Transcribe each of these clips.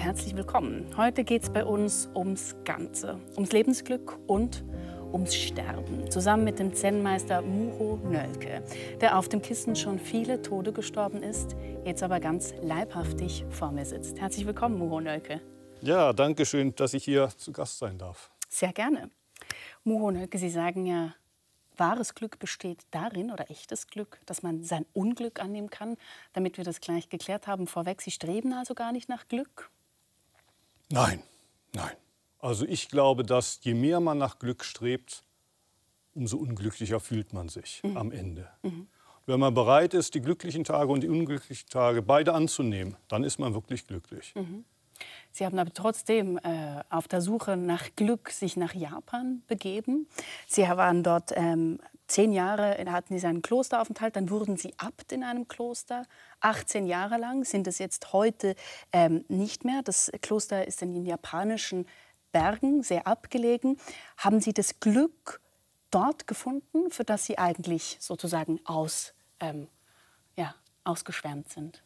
herzlich willkommen. Heute geht es bei uns ums Ganze, ums Lebensglück und ums Sterben. Zusammen mit dem Zen-Meister Muho Nölke, der auf dem Kissen schon viele Tode gestorben ist, jetzt aber ganz leibhaftig vor mir sitzt. Herzlich willkommen, Muho Nölke. Ja, danke schön, dass ich hier zu Gast sein darf. Sehr gerne. Muho Nölke, Sie sagen ja, wahres Glück besteht darin, oder echtes Glück, dass man sein Unglück annehmen kann. Damit wir das gleich geklärt haben, vorweg, Sie streben also gar nicht nach Glück? Nein, nein. Also ich glaube, dass je mehr man nach Glück strebt, umso unglücklicher fühlt man sich mhm. am Ende. Mhm. Wenn man bereit ist, die glücklichen Tage und die unglücklichen Tage beide anzunehmen, dann ist man wirklich glücklich. Mhm. Sie haben aber trotzdem äh, auf der Suche nach Glück sich nach Japan begeben. Sie waren dort ähm, zehn Jahre, hatten Sie einen Klosteraufenthalt, dann wurden Sie Abt in einem Kloster. 18 Jahre lang sind es jetzt heute ähm, nicht mehr. Das Kloster ist in den japanischen Bergen, sehr abgelegen. Haben Sie das Glück dort gefunden, für das Sie eigentlich sozusagen aus, ähm, ja, ausgeschwärmt sind?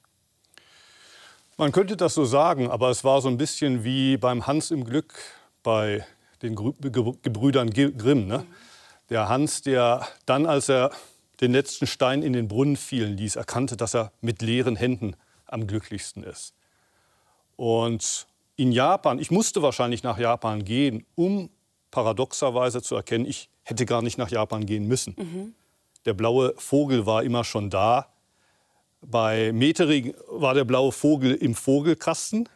Man könnte das so sagen, aber es war so ein bisschen wie beim Hans im Glück bei den Gebrüdern Grimm. Ne? Der Hans, der dann, als er den letzten Stein in den Brunnen fielen ließ, erkannte, dass er mit leeren Händen am glücklichsten ist. Und in Japan, ich musste wahrscheinlich nach Japan gehen, um paradoxerweise zu erkennen, ich hätte gar nicht nach Japan gehen müssen. Mhm. Der blaue Vogel war immer schon da. Bei Metering war der blaue Vogel im Vogelkasten.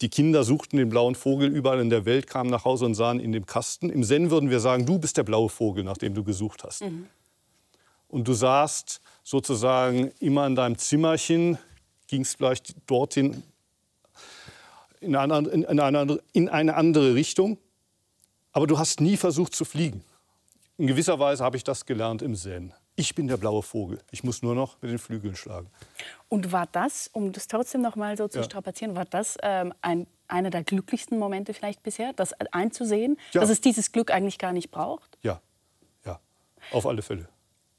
Die Kinder suchten den blauen Vogel überall in der Welt, kamen nach Hause und sahen in dem Kasten. Im Zen würden wir sagen, du bist der blaue Vogel, nach dem du gesucht hast. Mhm. Und du saßt sozusagen immer in deinem Zimmerchen, gingst vielleicht dorthin in eine, in, eine, in eine andere Richtung, aber du hast nie versucht zu fliegen. In gewisser Weise habe ich das gelernt im Zen. Ich bin der blaue Vogel. Ich muss nur noch mit den Flügeln schlagen. Und war das, um das trotzdem noch mal so zu ja. strapazieren, war das ähm, ein, einer der glücklichsten Momente vielleicht bisher, das einzusehen, ja. dass es dieses Glück eigentlich gar nicht braucht? Ja, ja, auf alle Fälle.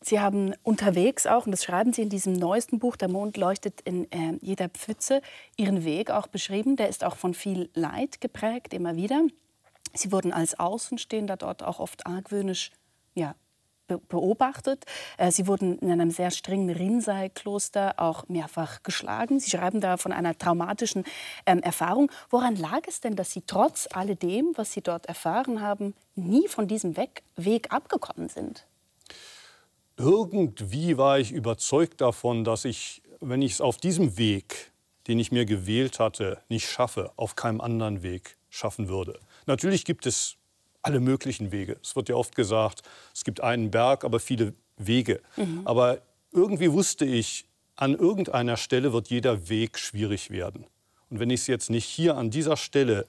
Sie haben unterwegs auch, und das schreiben Sie in diesem neuesten Buch, Der Mond leuchtet in äh, jeder Pfütze, Ihren Weg auch beschrieben. Der ist auch von viel Leid geprägt, immer wieder. Sie wurden als Außenstehender dort auch oft argwöhnisch ja, beobachtet. Äh, Sie wurden in einem sehr strengen Rinzai-Kloster auch mehrfach geschlagen. Sie schreiben da von einer traumatischen ähm, Erfahrung. Woran lag es denn, dass Sie trotz alledem, was Sie dort erfahren haben, nie von diesem Weg, Weg abgekommen sind? Irgendwie war ich überzeugt davon, dass ich, wenn ich es auf diesem Weg, den ich mir gewählt hatte, nicht schaffe, auf keinem anderen Weg schaffen würde. Natürlich gibt es alle möglichen Wege. Es wird ja oft gesagt, es gibt einen Berg, aber viele Wege. Mhm. Aber irgendwie wusste ich, an irgendeiner Stelle wird jeder Weg schwierig werden. Und wenn ich es jetzt nicht hier an dieser Stelle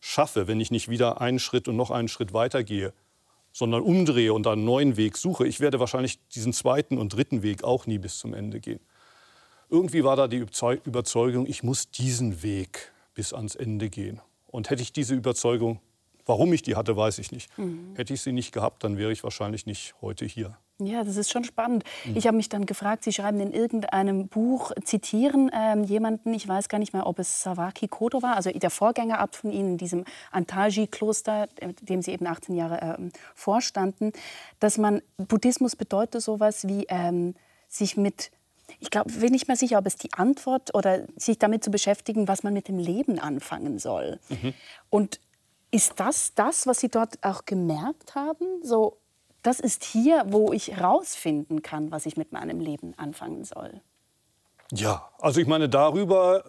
schaffe, wenn ich nicht wieder einen Schritt und noch einen Schritt weitergehe, sondern umdrehe und einen neuen Weg suche, ich werde wahrscheinlich diesen zweiten und dritten Weg auch nie bis zum Ende gehen. Irgendwie war da die Überzeugung, ich muss diesen Weg bis ans Ende gehen. Und hätte ich diese Überzeugung Warum ich die hatte, weiß ich nicht. Mhm. Hätte ich sie nicht gehabt, dann wäre ich wahrscheinlich nicht heute hier. Ja, das ist schon spannend. Mhm. Ich habe mich dann gefragt, Sie schreiben in irgendeinem Buch, zitieren ähm, jemanden, ich weiß gar nicht mehr, ob es Sawaki Koto war, also der Vorgängerabt von Ihnen in diesem Antaji-Kloster, dem Sie eben 18 Jahre ähm, vorstanden, dass man, Buddhismus bedeutet sowas wie ähm, sich mit ich glaube, bin nicht mehr sicher, ob es die Antwort oder sich damit zu beschäftigen, was man mit dem Leben anfangen soll. Mhm. Und ist das das, was Sie dort auch gemerkt haben? So, das ist hier, wo ich herausfinden kann, was ich mit meinem Leben anfangen soll. Ja, also ich meine, darüber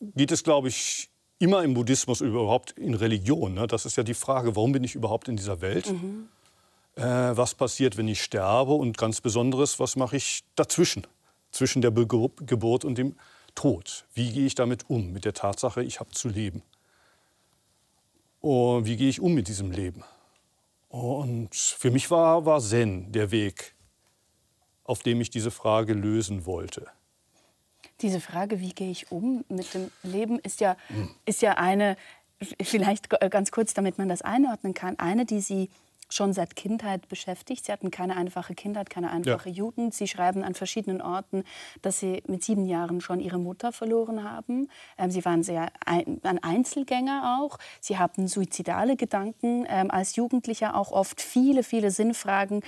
geht es, glaube ich, immer im Buddhismus überhaupt in Religion. Ne? Das ist ja die Frage, warum bin ich überhaupt in dieser Welt? Mhm. Äh, was passiert, wenn ich sterbe? Und ganz besonderes, was mache ich dazwischen? Zwischen der Be Geburt und dem Tod. Wie gehe ich damit um, mit der Tatsache, ich habe zu leben? Und wie gehe ich um mit diesem Leben? Und für mich war, war Zen der Weg, auf dem ich diese Frage lösen wollte. Diese Frage, wie gehe ich um mit dem Leben, ist ja, hm. ist ja eine, vielleicht ganz kurz, damit man das einordnen kann, eine, die Sie schon seit Kindheit beschäftigt. Sie hatten keine einfache Kindheit, keine einfache ja. Jugend. Sie schreiben an verschiedenen Orten, dass Sie mit sieben Jahren schon Ihre Mutter verloren haben. Ähm, Sie waren sehr ein, ein, Einzelgänger auch. Sie hatten suizidale Gedanken, ähm, als Jugendlicher auch oft viele, viele Sinnfragen.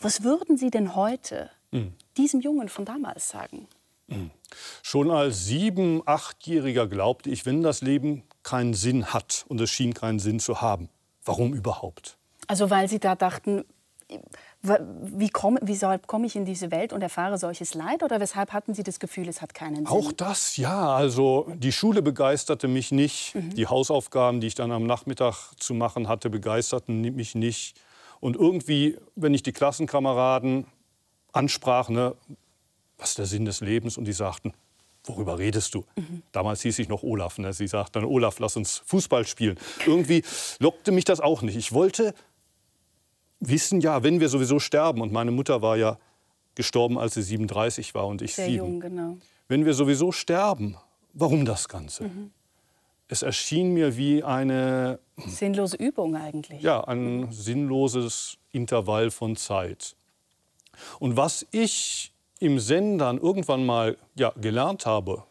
Was würden Sie denn heute mhm. diesem Jungen von damals sagen? Mhm. Schon als sieben-, achtjähriger glaubte ich, wenn das Leben keinen Sinn hat und es schien keinen Sinn zu haben, warum überhaupt? Also weil Sie da dachten, wie komme, weshalb komme ich in diese Welt und erfahre solches Leid? Oder weshalb hatten Sie das Gefühl, es hat keinen Sinn? Auch das, ja. Also die Schule begeisterte mich nicht. Mhm. Die Hausaufgaben, die ich dann am Nachmittag zu machen hatte, begeisterten mich nicht. Und irgendwie, wenn ich die Klassenkameraden ansprach, ne, was ist der Sinn des Lebens? Und die sagten, worüber redest du? Mhm. Damals hieß ich noch Olaf. Ne? Sie sagten, Olaf, lass uns Fußball spielen. Irgendwie lockte mich das auch nicht. Ich wollte wissen, ja, wenn wir sowieso sterben, und meine Mutter war ja gestorben, als sie 37 war und ich Sehr sieben. Jung, genau. Wenn wir sowieso sterben, warum das Ganze? Mhm. Es erschien mir wie eine sinnlose Übung eigentlich. Ja, ein sinnloses Intervall von Zeit. Und was ich im Sendern irgendwann mal ja, gelernt habe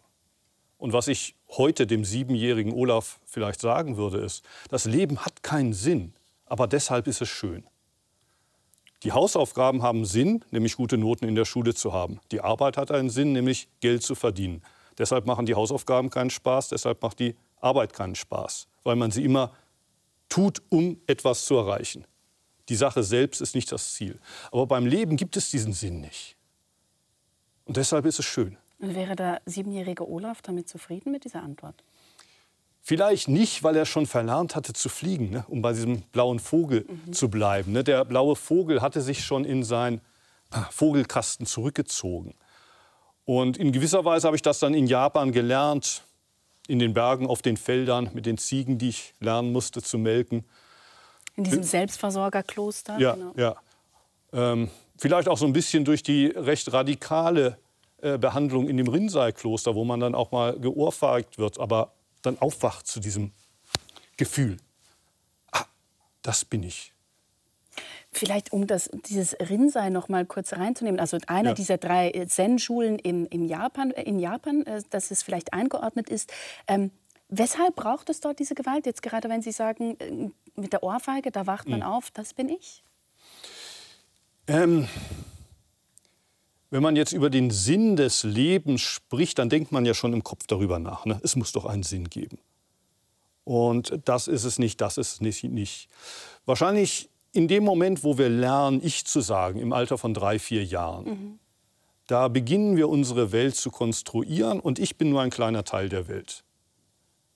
und was ich heute dem siebenjährigen Olaf vielleicht sagen würde, ist, das Leben hat keinen Sinn, aber deshalb ist es schön. Die Hausaufgaben haben Sinn, nämlich gute Noten in der Schule zu haben. Die Arbeit hat einen Sinn, nämlich Geld zu verdienen. Deshalb machen die Hausaufgaben keinen Spaß, deshalb macht die Arbeit keinen Spaß, weil man sie immer tut, um etwas zu erreichen. Die Sache selbst ist nicht das Ziel. Aber beim Leben gibt es diesen Sinn nicht. Und deshalb ist es schön. Wäre der siebenjährige Olaf damit zufrieden mit dieser Antwort? Vielleicht nicht, weil er schon verlernt hatte zu fliegen, ne? um bei diesem blauen Vogel mhm. zu bleiben. Ne? Der blaue Vogel hatte sich schon in seinen ah, Vogelkasten zurückgezogen. Und in gewisser Weise habe ich das dann in Japan gelernt, in den Bergen, auf den Feldern, mit den Ziegen, die ich lernen musste zu melken. In diesem Selbstversorgerkloster? Ja, genau. ja. Ähm, Vielleicht auch so ein bisschen durch die recht radikale äh, Behandlung in dem Rinnsei-Kloster, wo man dann auch mal geohrfeigt wird, aber dann aufwacht zu diesem Gefühl. Ah, das bin ich. Vielleicht, um das, dieses Rinzai noch mal kurz reinzunehmen. Also einer ja. dieser drei Zen-Schulen in, in Japan, äh, in Japan äh, dass es vielleicht eingeordnet ist. Ähm, weshalb braucht es dort diese Gewalt? Jetzt gerade, wenn Sie sagen, äh, mit der Ohrfeige, da wacht man mhm. auf, das bin ich. Ähm, wenn man jetzt über den Sinn des Lebens spricht, dann denkt man ja schon im Kopf darüber nach. Ne? Es muss doch einen Sinn geben. Und das ist es nicht, das ist es nicht. Wahrscheinlich in dem Moment, wo wir lernen, ich zu sagen, im Alter von drei, vier Jahren, mhm. da beginnen wir unsere Welt zu konstruieren und ich bin nur ein kleiner Teil der Welt.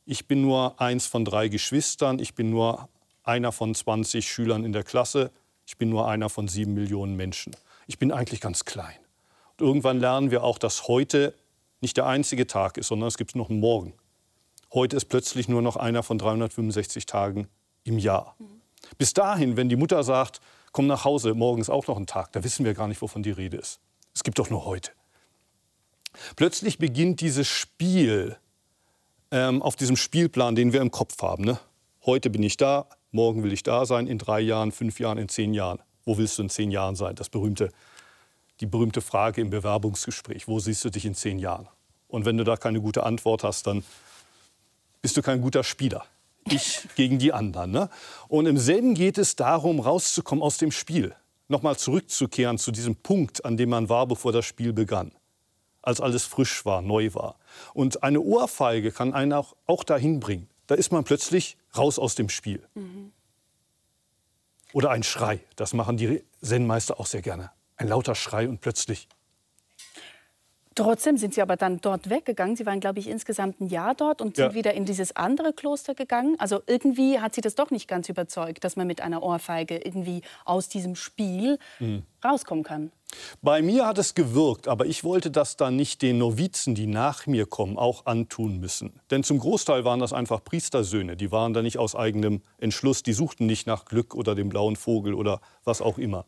Ich bin nur eins von drei Geschwistern, ich bin nur einer von 20 Schülern in der Klasse, ich bin nur einer von sieben Millionen Menschen. Ich bin eigentlich ganz klein. Irgendwann lernen wir auch, dass heute nicht der einzige Tag ist, sondern es gibt noch einen Morgen. Heute ist plötzlich nur noch einer von 365 Tagen im Jahr. Mhm. Bis dahin, wenn die Mutter sagt, komm nach Hause, morgen ist auch noch ein Tag, da wissen wir gar nicht, wovon die Rede ist. Es gibt doch nur heute. Plötzlich beginnt dieses Spiel ähm, auf diesem Spielplan, den wir im Kopf haben. Ne? Heute bin ich da, morgen will ich da sein, in drei Jahren, fünf Jahren, in zehn Jahren. Wo willst du in zehn Jahren sein? Das berühmte, die berühmte Frage im Bewerbungsgespräch. Wo siehst du dich in zehn Jahren? Und wenn du da keine gute Antwort hast, dann bist du kein guter Spieler. Ich gegen die anderen. Ne? Und im Zen geht es darum, rauszukommen aus dem Spiel. Nochmal zurückzukehren zu diesem Punkt, an dem man war, bevor das Spiel begann. Als alles frisch war, neu war. Und eine Ohrfeige kann einen auch, auch dahin bringen. Da ist man plötzlich raus aus dem Spiel. Mhm. Oder ein Schrei, das machen die Zen-Meister auch sehr gerne. Ein lauter Schrei und plötzlich. Trotzdem sind Sie aber dann dort weggegangen. Sie waren, glaube ich, insgesamt ein Jahr dort und sind ja. wieder in dieses andere Kloster gegangen. Also irgendwie hat Sie das doch nicht ganz überzeugt, dass man mit einer Ohrfeige irgendwie aus diesem Spiel mhm. rauskommen kann. Bei mir hat es gewirkt, aber ich wollte das dann nicht den Novizen, die nach mir kommen, auch antun müssen. Denn zum Großteil waren das einfach Priestersöhne. Die waren da nicht aus eigenem Entschluss. Die suchten nicht nach Glück oder dem blauen Vogel oder was auch immer.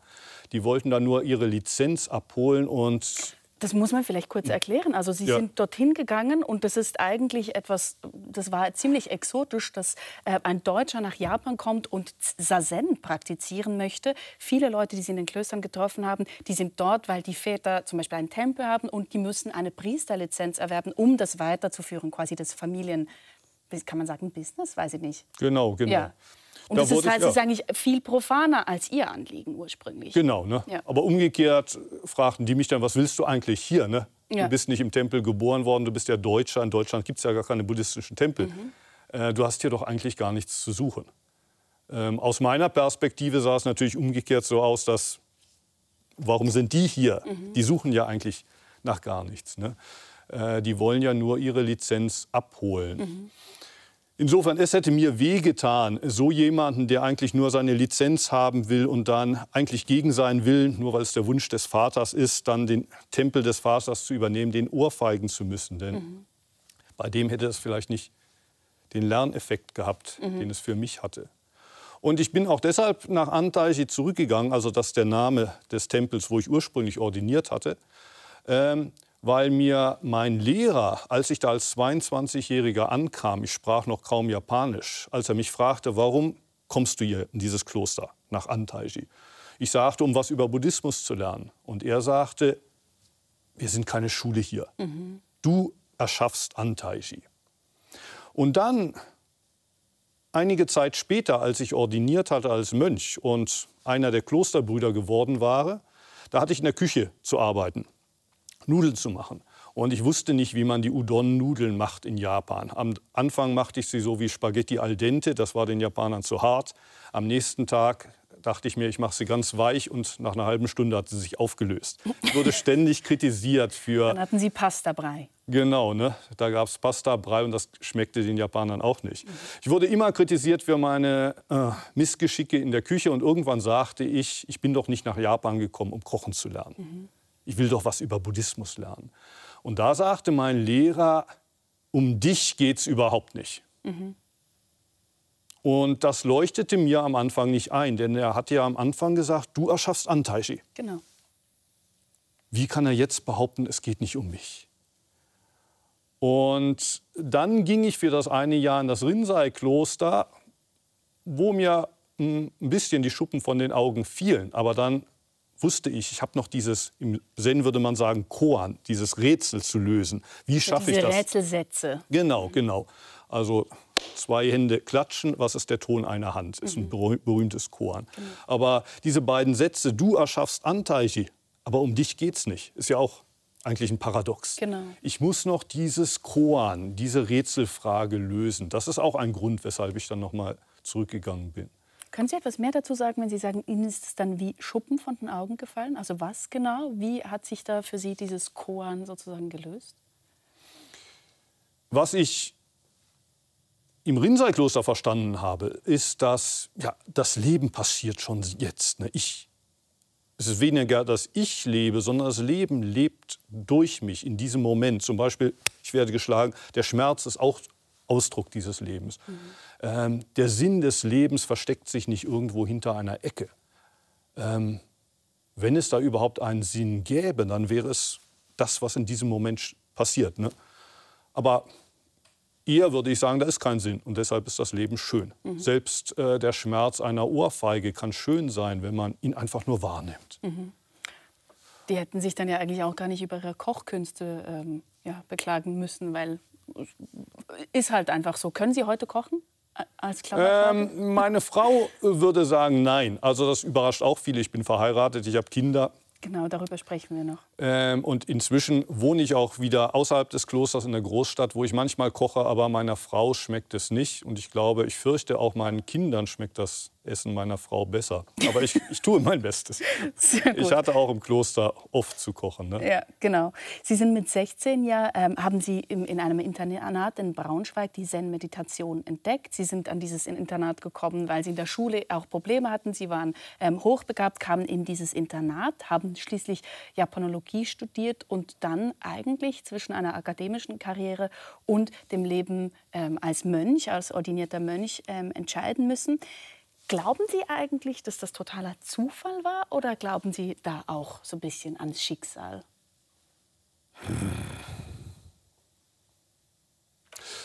Die wollten da nur ihre Lizenz abholen und Das muss man vielleicht kurz erklären. Also Sie ja. sind dorthin gegangen und das ist eigentlich etwas, das war ziemlich exotisch, dass äh, ein Deutscher nach Japan kommt und Sazen praktizieren möchte. Viele Leute, die Sie in den Klöstern getroffen haben, die sind dort, weil die Väter zum Beispiel einen Tempel haben und die müssen eine Priesterlizenz erwerben, um das weiterzuführen, quasi das Familien, kann man sagen, Business, weiß ich nicht. Genau, genau. Ja. Und da das ist, heißt, ja. ist eigentlich viel profaner als Ihr Anliegen ursprünglich. Genau, ne? Ja. aber umgekehrt fragten die mich dann, was willst du eigentlich hier? Ne? Ja. Du bist nicht im Tempel geboren worden, du bist ja Deutscher. In Deutschland gibt es ja gar keine buddhistischen Tempel. Mhm. Äh, du hast hier doch eigentlich gar nichts zu suchen. Ähm, aus meiner Perspektive sah es natürlich umgekehrt so aus, dass warum sind die hier? Mhm. Die suchen ja eigentlich nach gar nichts. Ne? Äh, die wollen ja nur ihre Lizenz abholen. Mhm. Insofern, es hätte mir wehgetan, so jemanden, der eigentlich nur seine Lizenz haben will und dann eigentlich gegen seinen Willen, nur weil es der Wunsch des Vaters ist, dann den Tempel des Vaters zu übernehmen, den ohrfeigen zu müssen. Denn mhm. bei dem hätte es vielleicht nicht den Lerneffekt gehabt, mhm. den es für mich hatte. Und ich bin auch deshalb nach Antaichi zurückgegangen, also das ist der Name des Tempels, wo ich ursprünglich ordiniert hatte. Ähm, weil mir mein Lehrer, als ich da als 22-Jähriger ankam, ich sprach noch kaum Japanisch, als er mich fragte, warum kommst du hier in dieses Kloster nach Antaiji? Ich sagte, um was über Buddhismus zu lernen. Und er sagte, wir sind keine Schule hier. Mhm. Du erschaffst Antaiji. Und dann, einige Zeit später, als ich ordiniert hatte als Mönch und einer der Klosterbrüder geworden war, da hatte ich in der Küche zu arbeiten. Nudeln zu machen. Und ich wusste nicht, wie man die Udon-Nudeln macht in Japan. Am Anfang machte ich sie so wie Spaghetti al dente, das war den Japanern zu hart. Am nächsten Tag dachte ich mir, ich mache sie ganz weich und nach einer halben Stunde hat sie sich aufgelöst. Ich wurde ständig kritisiert für... Dann hatten Sie Pasta-Brei. Genau, ne? da gab es Pasta-Brei und das schmeckte den Japanern auch nicht. Ich wurde immer kritisiert für meine äh, Missgeschicke in der Küche und irgendwann sagte ich, ich bin doch nicht nach Japan gekommen, um kochen zu lernen. Mhm ich will doch was über Buddhismus lernen. Und da sagte mein Lehrer, um dich geht es überhaupt nicht. Mhm. Und das leuchtete mir am Anfang nicht ein, denn er hat ja am Anfang gesagt, du erschaffst Antaishi. Genau. Wie kann er jetzt behaupten, es geht nicht um mich? Und dann ging ich für das eine Jahr in das Rinzai-Kloster, wo mir hm, ein bisschen die Schuppen von den Augen fielen. Aber dann wusste ich, ich habe noch dieses, im Zen würde man sagen, Koan, dieses Rätsel zu lösen. Wie schaffe ich das? Rätselsätze. Genau, genau. Also zwei Hände klatschen, was ist der Ton einer Hand? Ist ein mhm. berühmtes Koan. Genau. Aber diese beiden Sätze, du erschaffst Antaichi, aber um dich geht's nicht, ist ja auch eigentlich ein Paradox. Genau. Ich muss noch dieses Koan, diese Rätselfrage lösen. Das ist auch ein Grund, weshalb ich dann noch mal zurückgegangen bin. Können Sie etwas mehr dazu sagen, wenn Sie sagen, Ihnen ist es dann wie Schuppen von den Augen gefallen? Also was genau? Wie hat sich da für Sie dieses Koan sozusagen gelöst? Was ich im Rinzai-Kloster verstanden habe, ist, dass ja, das Leben passiert schon jetzt. Ne? Ich, es ist weniger, dass ich lebe, sondern das Leben lebt durch mich in diesem Moment. Zum Beispiel, ich werde geschlagen, der Schmerz ist auch Ausdruck dieses Lebens. Mhm. Ähm, der Sinn des Lebens versteckt sich nicht irgendwo hinter einer Ecke. Ähm, wenn es da überhaupt einen Sinn gäbe, dann wäre es das, was in diesem Moment passiert. Ne? Aber eher würde ich sagen, da ist kein Sinn und deshalb ist das Leben schön. Mhm. Selbst äh, der Schmerz einer Ohrfeige kann schön sein, wenn man ihn einfach nur wahrnimmt. Mhm. Die hätten sich dann ja eigentlich auch gar nicht über ihre Kochkünste ähm, ja, beklagen müssen, weil ist halt einfach so. Können Sie heute kochen? Als ähm, meine Frau würde sagen nein. Also das überrascht auch viele. Ich bin verheiratet, ich habe Kinder. Genau, darüber sprechen wir noch. Ähm, und inzwischen wohne ich auch wieder außerhalb des Klosters in der Großstadt, wo ich manchmal koche, aber meiner Frau schmeckt es nicht. Und ich glaube, ich fürchte, auch meinen Kindern schmeckt das Essen meiner Frau besser. Aber ich, ich tue mein Bestes. Ich hatte auch im Kloster oft zu kochen. Ne? Ja, genau. Sie sind mit 16 ja, ähm, haben Sie im, in einem Internat in Braunschweig die Zen-Meditation entdeckt. Sie sind an dieses Internat gekommen, weil Sie in der Schule auch Probleme hatten. Sie waren ähm, hochbegabt, kamen in dieses Internat, haben schließlich Japanologie studiert und dann eigentlich zwischen einer akademischen Karriere und dem Leben ähm, als Mönch, als ordinierter Mönch ähm, entscheiden müssen. Glauben Sie eigentlich, dass das totaler Zufall war oder glauben Sie da auch so ein bisschen ans Schicksal?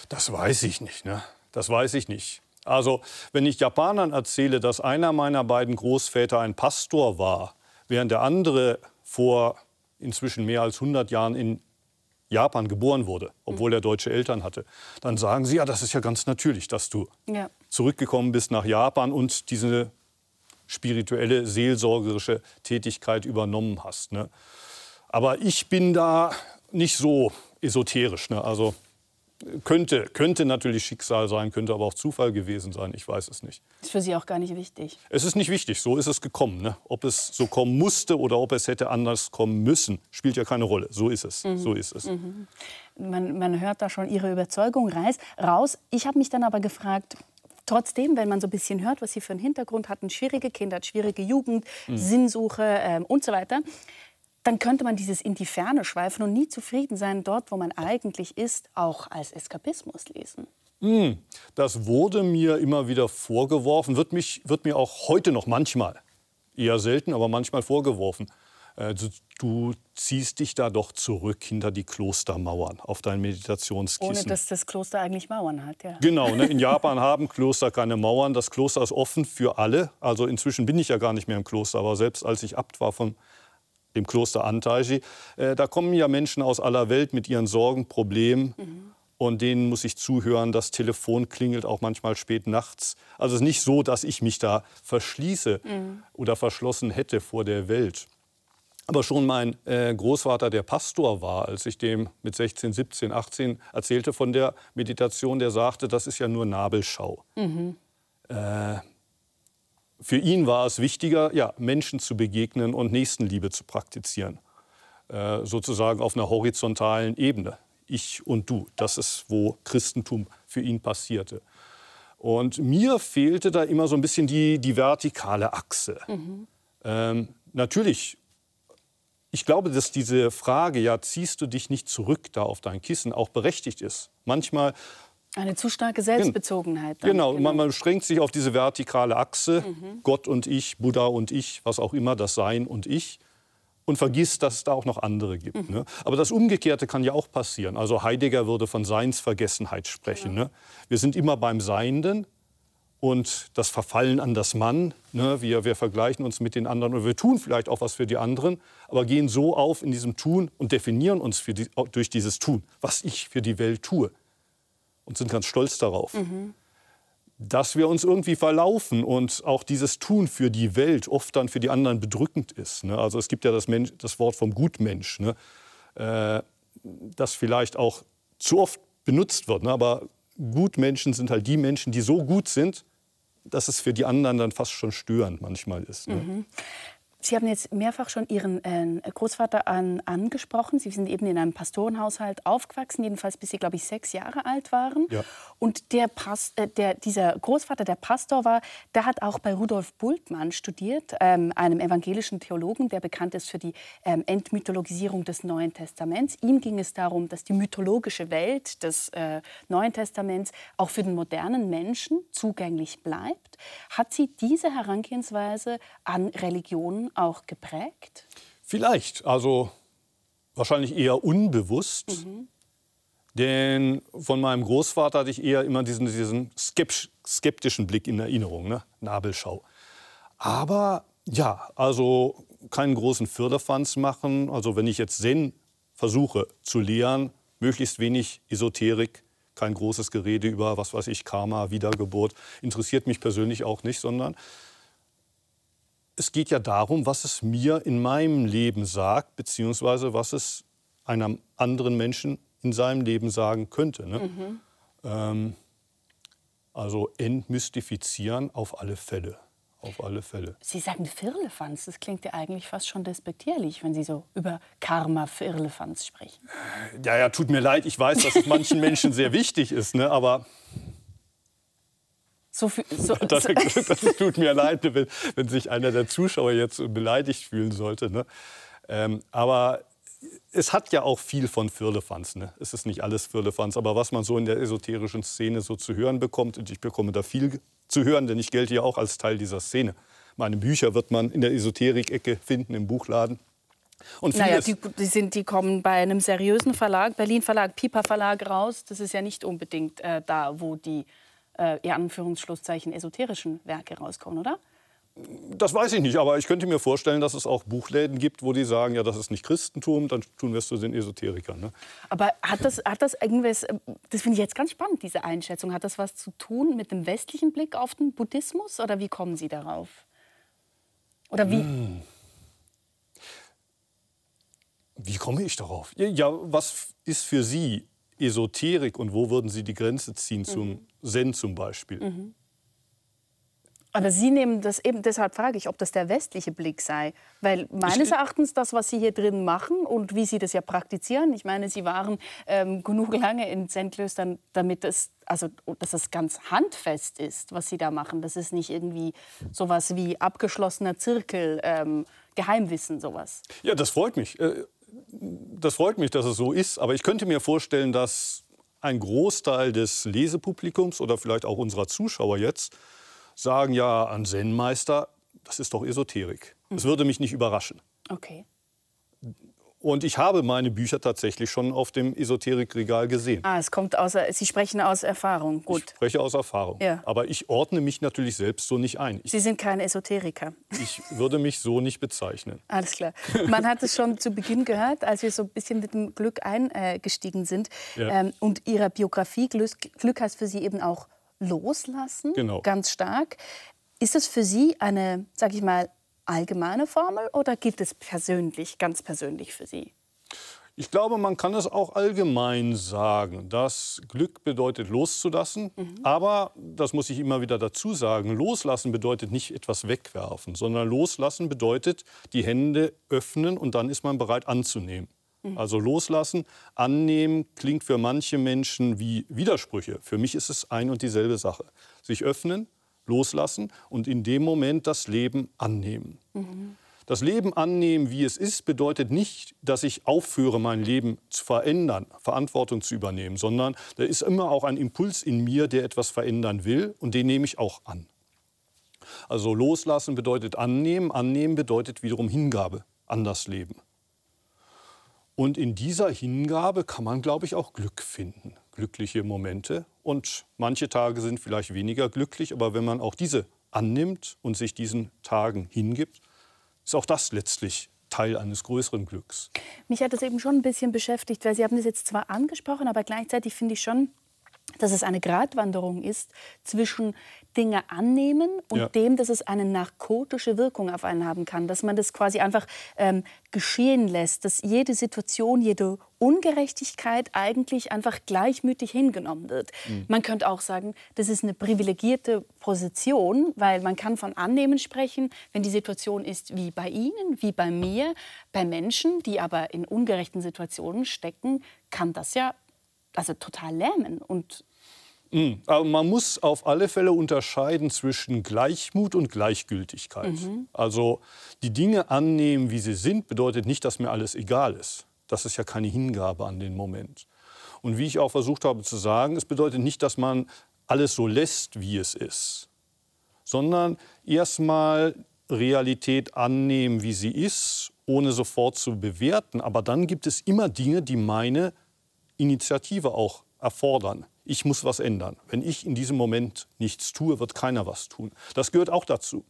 Das weiß ich nicht. Ne? Das weiß ich nicht. Also, wenn ich Japanern erzähle, dass einer meiner beiden Großväter ein Pastor war, während der andere vor inzwischen mehr als 100 Jahren in Japan geboren wurde, obwohl er deutsche Eltern hatte, dann sagen sie, ja, das ist ja ganz natürlich, dass du ja. zurückgekommen bist nach Japan und diese spirituelle, seelsorgerische Tätigkeit übernommen hast. Ne? Aber ich bin da nicht so esoterisch. Ne? Also könnte, könnte natürlich Schicksal sein, könnte aber auch Zufall gewesen sein. Ich weiß es nicht. Ist für Sie auch gar nicht wichtig. Es ist nicht wichtig. So ist es gekommen. Ne? Ob es so kommen musste oder ob es hätte anders kommen müssen, spielt ja keine Rolle. So ist es. Mhm. So ist es. Mhm. Man, man, hört da schon Ihre Überzeugung raus. Ich habe mich dann aber gefragt, Trotzdem, wenn man so ein bisschen hört, was Sie für einen Hintergrund hatten, schwierige Kindheit, schwierige Jugend, mhm. Sinnsuche äh, und so weiter, dann könnte man dieses in die Ferne schweifen und nie zufrieden sein, dort, wo man eigentlich ist, auch als Eskapismus lesen. Hm, das wurde mir immer wieder vorgeworfen, wird, mich, wird mir auch heute noch manchmal, eher selten, aber manchmal vorgeworfen. Du, du, ziehst dich da doch zurück hinter die Klostermauern auf dein Meditationskissen. Ohne dass das Kloster eigentlich Mauern hat, ja. Genau, ne? in Japan haben Kloster keine Mauern. Das Kloster ist offen für alle. Also inzwischen bin ich ja gar nicht mehr im Kloster, aber selbst als ich Abt war von dem Kloster Antaiji. Äh, da kommen ja Menschen aus aller Welt mit ihren Sorgen, Problemen. Mhm. Und denen muss ich zuhören. Das Telefon klingelt auch manchmal spät nachts. Also es ist nicht so, dass ich mich da verschließe mhm. oder verschlossen hätte vor der Welt. Aber schon mein äh, Großvater, der Pastor war, als ich dem mit 16, 17, 18 erzählte von der Meditation, der sagte, das ist ja nur Nabelschau. Mhm. Äh, für ihn war es wichtiger, ja, Menschen zu begegnen und Nächstenliebe zu praktizieren. Äh, sozusagen auf einer horizontalen Ebene. Ich und du. Das ist, wo Christentum für ihn passierte. Und mir fehlte da immer so ein bisschen die, die vertikale Achse. Mhm. Ähm, natürlich, ich glaube, dass diese Frage, ja, ziehst du dich nicht zurück da auf dein Kissen, auch berechtigt ist. Manchmal eine zu starke Selbstbezogenheit. Dann. Genau, genau. Man, man beschränkt sich auf diese vertikale Achse, mhm. Gott und ich, Buddha und ich, was auch immer, das Sein und ich. Und vergisst, dass es da auch noch andere gibt. Mhm. Ne? Aber das Umgekehrte kann ja auch passieren. Also Heidegger würde von Seinsvergessenheit sprechen. Ja. Ne? Wir sind immer beim Seienden und das Verfallen an das Mann. Ne? Wir, wir vergleichen uns mit den anderen oder wir tun vielleicht auch was für die anderen, aber gehen so auf in diesem Tun und definieren uns die, durch dieses Tun, was ich für die Welt tue und sind ganz stolz darauf. Mhm. Dass wir uns irgendwie verlaufen und auch dieses Tun für die Welt oft dann für die anderen bedrückend ist. Ne? Also es gibt ja das, Mensch, das Wort vom Gutmensch, ne? äh, das vielleicht auch zu oft benutzt wird. Ne? Aber Gutmenschen sind halt die Menschen, die so gut sind, dass es für die anderen dann fast schon störend manchmal ist. Ne? Mhm. Sie haben jetzt mehrfach schon Ihren äh, Großvater an, angesprochen. Sie sind eben in einem Pastorenhaushalt aufgewachsen, jedenfalls bis Sie, glaube ich, sechs Jahre alt waren. Ja. Und der Past, äh, der, dieser Großvater, der Pastor war, der hat auch bei Rudolf Bultmann studiert, ähm, einem evangelischen Theologen, der bekannt ist für die ähm, Entmythologisierung des Neuen Testaments. Ihm ging es darum, dass die mythologische Welt des äh, Neuen Testaments auch für den modernen Menschen zugänglich bleibt. Hat Sie diese Herangehensweise an Religionen auch geprägt? Vielleicht, also wahrscheinlich eher unbewusst. Mhm. Denn von meinem Großvater hatte ich eher immer diesen, diesen skeptischen Blick in Erinnerung, ne? Nabelschau. Aber ja, also keinen großen Firlefanz machen. Also wenn ich jetzt Zen versuche zu lehren, möglichst wenig Esoterik, kein großes Gerede über, was weiß ich, Karma, Wiedergeburt, interessiert mich persönlich auch nicht, sondern es geht ja darum, was es mir in meinem Leben sagt, beziehungsweise was es einem anderen Menschen in seinem Leben sagen könnte. Ne? Mhm. Ähm, also entmystifizieren auf alle Fälle. Auf alle Fälle. Sie sagen Firlefanz, das klingt ja eigentlich fast schon despektierlich, wenn Sie so über Karma Firlefanz sprechen. Ja, ja, tut mir leid, ich weiß, dass es manchen Menschen sehr wichtig ist, ne? aber so, so, das, das, tut mir leid, wenn, wenn, sich einer der Zuschauer jetzt beleidigt fühlen sollte. Ne? Ähm, aber es hat ja auch viel von Firlefanz. Ne? Es ist nicht alles Firlefanz, aber was man so in der esoterischen Szene so zu hören bekommt, und ich bekomme da viel zu hören, denn ich gelte ja auch als Teil dieser Szene. Meine Bücher wird man in der Esoterik-Ecke finden, im Buchladen. Und naja, die, die, sind, die kommen bei einem seriösen Verlag, Berlin Verlag, Piper Verlag raus. Das ist ja nicht unbedingt äh, da, wo die, äh, in Anführungsschlusszeichen, esoterischen Werke rauskommen, oder? Das weiß ich nicht, aber ich könnte mir vorstellen, dass es auch Buchläden gibt, wo die sagen, ja, das ist nicht Christentum, dann tun wir es zu den Esoterikern. Ne? Aber hat das, hat das irgendwas, das finde ich jetzt ganz spannend, diese Einschätzung, hat das was zu tun mit dem westlichen Blick auf den Buddhismus oder wie kommen Sie darauf? Oder wie? Hm. Wie komme ich darauf? Ja, was ist für Sie Esoterik und wo würden Sie die Grenze ziehen zum mhm. Zen zum Beispiel? Mhm. Aber Sie nehmen das eben, deshalb frage ich, ob das der westliche Blick sei. Weil meines Erachtens das, was Sie hier drin machen und wie Sie das ja praktizieren, ich meine, Sie waren ähm, genug lange in Zen-Klöstern, damit es, also, dass es ganz handfest ist, was Sie da machen. Das ist nicht irgendwie sowas wie abgeschlossener Zirkel, ähm, Geheimwissen, sowas. Ja, das freut mich. Das freut mich, dass es so ist. Aber ich könnte mir vorstellen, dass ein Großteil des Lesepublikums oder vielleicht auch unserer Zuschauer jetzt sagen ja an Zen-Meister, das ist doch Esoterik. Das würde mich nicht überraschen. Okay. Und ich habe meine Bücher tatsächlich schon auf dem Esoterikregal gesehen. Ah, es kommt aus, Sie sprechen aus Erfahrung. Gut. Ich spreche aus Erfahrung. Ja. Aber ich ordne mich natürlich selbst so nicht ein. Ich, Sie sind kein Esoteriker. Ich würde mich so nicht bezeichnen. Alles klar. Man hat es schon zu Beginn gehört, als wir so ein bisschen mit dem Glück eingestiegen sind. Ja. Ähm, und Ihrer Biografie, Glück heißt für Sie eben auch loslassen, genau. ganz stark. Ist das für Sie eine, sag ich mal, allgemeine Formel oder gilt es persönlich, ganz persönlich für Sie? Ich glaube, man kann es auch allgemein sagen, dass Glück bedeutet loszulassen. Mhm. Aber, das muss ich immer wieder dazu sagen, loslassen bedeutet nicht etwas wegwerfen, sondern loslassen bedeutet die Hände öffnen und dann ist man bereit anzunehmen. Mhm. Also loslassen, annehmen klingt für manche Menschen wie Widersprüche. Für mich ist es ein und dieselbe Sache. Sich öffnen, loslassen und in dem Moment das Leben annehmen. Mhm. Das Leben annehmen, wie es ist, bedeutet nicht, dass ich aufhöre, mein Leben zu verändern, Verantwortung zu übernehmen, sondern da ist immer auch ein Impuls in mir, der etwas verändern will und den nehme ich auch an. Also loslassen bedeutet annehmen, annehmen bedeutet wiederum Hingabe an das Leben. Und in dieser Hingabe kann man, glaube ich, auch Glück finden, glückliche Momente. Und manche Tage sind vielleicht weniger glücklich, aber wenn man auch diese annimmt und sich diesen Tagen hingibt, ist auch das letztlich Teil eines größeren Glücks. Mich hat das eben schon ein bisschen beschäftigt, weil Sie haben das jetzt zwar angesprochen, aber gleichzeitig finde ich schon, dass es eine Gratwanderung ist zwischen Dinge annehmen und ja. dem, dass es eine narkotische Wirkung auf einen haben kann, dass man das quasi einfach ähm, geschehen lässt, dass jede Situation, jede Ungerechtigkeit eigentlich einfach gleichmütig hingenommen wird. Mhm. Man könnte auch sagen, das ist eine privilegierte Position, weil man kann von Annehmen sprechen, wenn die Situation ist wie bei Ihnen, wie bei mir, bei Menschen, die aber in ungerechten Situationen stecken, kann das ja also total lähmen und hm, aber man muss auf alle Fälle unterscheiden zwischen Gleichmut und Gleichgültigkeit. Mhm. Also die Dinge annehmen, wie sie sind, bedeutet nicht, dass mir alles egal ist. Das ist ja keine Hingabe an den Moment. Und wie ich auch versucht habe zu sagen, es bedeutet nicht, dass man alles so lässt, wie es ist, sondern erstmal Realität annehmen, wie sie ist, ohne sofort zu bewerten. Aber dann gibt es immer Dinge, die meine Initiative auch erfordern. Ich muss was ändern. Wenn ich in diesem Moment nichts tue, wird keiner was tun. Das gehört auch dazu.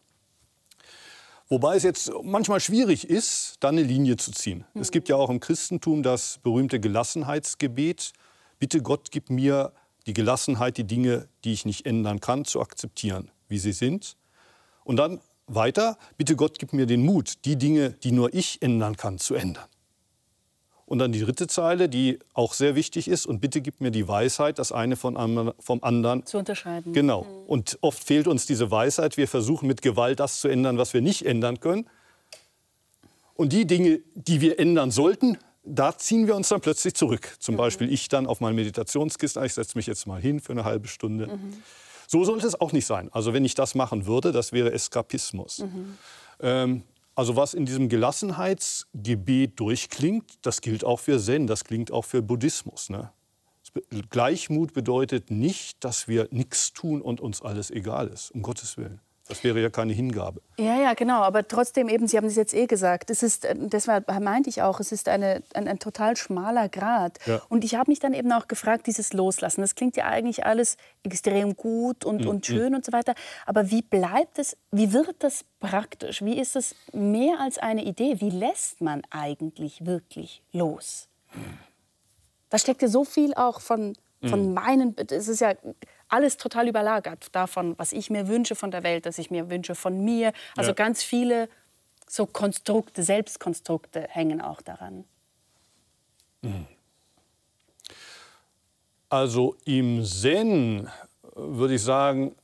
Wobei es jetzt manchmal schwierig ist, da eine Linie zu ziehen. Mhm. Es gibt ja auch im Christentum das berühmte Gelassenheitsgebet. Bitte Gott, gib mir die Gelassenheit, die Dinge, die ich nicht ändern kann, zu akzeptieren, wie sie sind. Und dann weiter, bitte Gott, gib mir den Mut, die Dinge, die nur ich ändern kann, zu ändern. Und dann die dritte Zeile, die auch sehr wichtig ist. Und bitte gib mir die Weisheit, das eine von, vom anderen zu unterscheiden. Genau. Mhm. Und oft fehlt uns diese Weisheit. Wir versuchen mit Gewalt das zu ändern, was wir nicht ändern können. Und die Dinge, die wir ändern sollten, da ziehen wir uns dann plötzlich zurück. Zum mhm. Beispiel ich dann auf mein Meditationskissen. Ich setze mich jetzt mal hin für eine halbe Stunde. Mhm. So sollte es auch nicht sein. Also wenn ich das machen würde, das wäre Eskapismus. Mhm. Ähm, also was in diesem Gelassenheitsgebet durchklingt, das gilt auch für Zen, das klingt auch für Buddhismus. Ne? Gleichmut bedeutet nicht, dass wir nichts tun und uns alles egal ist, um Gottes Willen. Das wäre ja keine Hingabe. Ja, ja, genau. Aber trotzdem eben, Sie haben es jetzt eh gesagt, es ist, deshalb meinte ich auch, es ist eine, ein, ein total schmaler Grad. Ja. Und ich habe mich dann eben auch gefragt, dieses Loslassen, das klingt ja eigentlich alles extrem gut und, mhm. und schön mhm. und so weiter. Aber wie bleibt es, wie wird das praktisch? Wie ist es mehr als eine Idee? Wie lässt man eigentlich wirklich los? Da steckt ja so viel auch von, von mhm. meinen, es ist ja alles total überlagert davon, was ich mir wünsche von der Welt, was ich mir wünsche von mir. Also ja. ganz viele so Konstrukte, Selbstkonstrukte hängen auch daran. Mhm. Also im Zen würde ich sagen,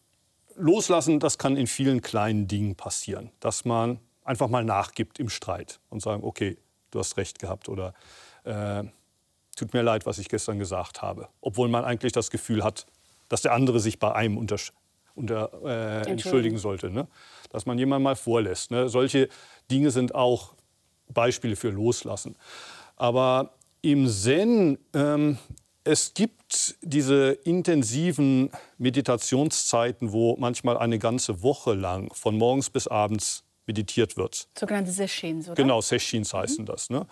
loslassen, das kann in vielen kleinen Dingen passieren. Dass man einfach mal nachgibt im Streit und sagen, okay, du hast recht gehabt oder äh, tut mir leid, was ich gestern gesagt habe. Obwohl man eigentlich das Gefühl hat, dass der andere sich bei einem unter, unter, äh, entschuldigen sollte. Ne? Dass man jemanden mal vorlässt. Ne? Solche Dinge sind auch Beispiele für Loslassen. Aber im Zen, ähm, es gibt diese intensiven Meditationszeiten, wo manchmal eine ganze Woche lang von morgens bis abends meditiert wird. Sogenannte Sesshins, oder? Genau, Sesshins heißen mhm. das. Ne?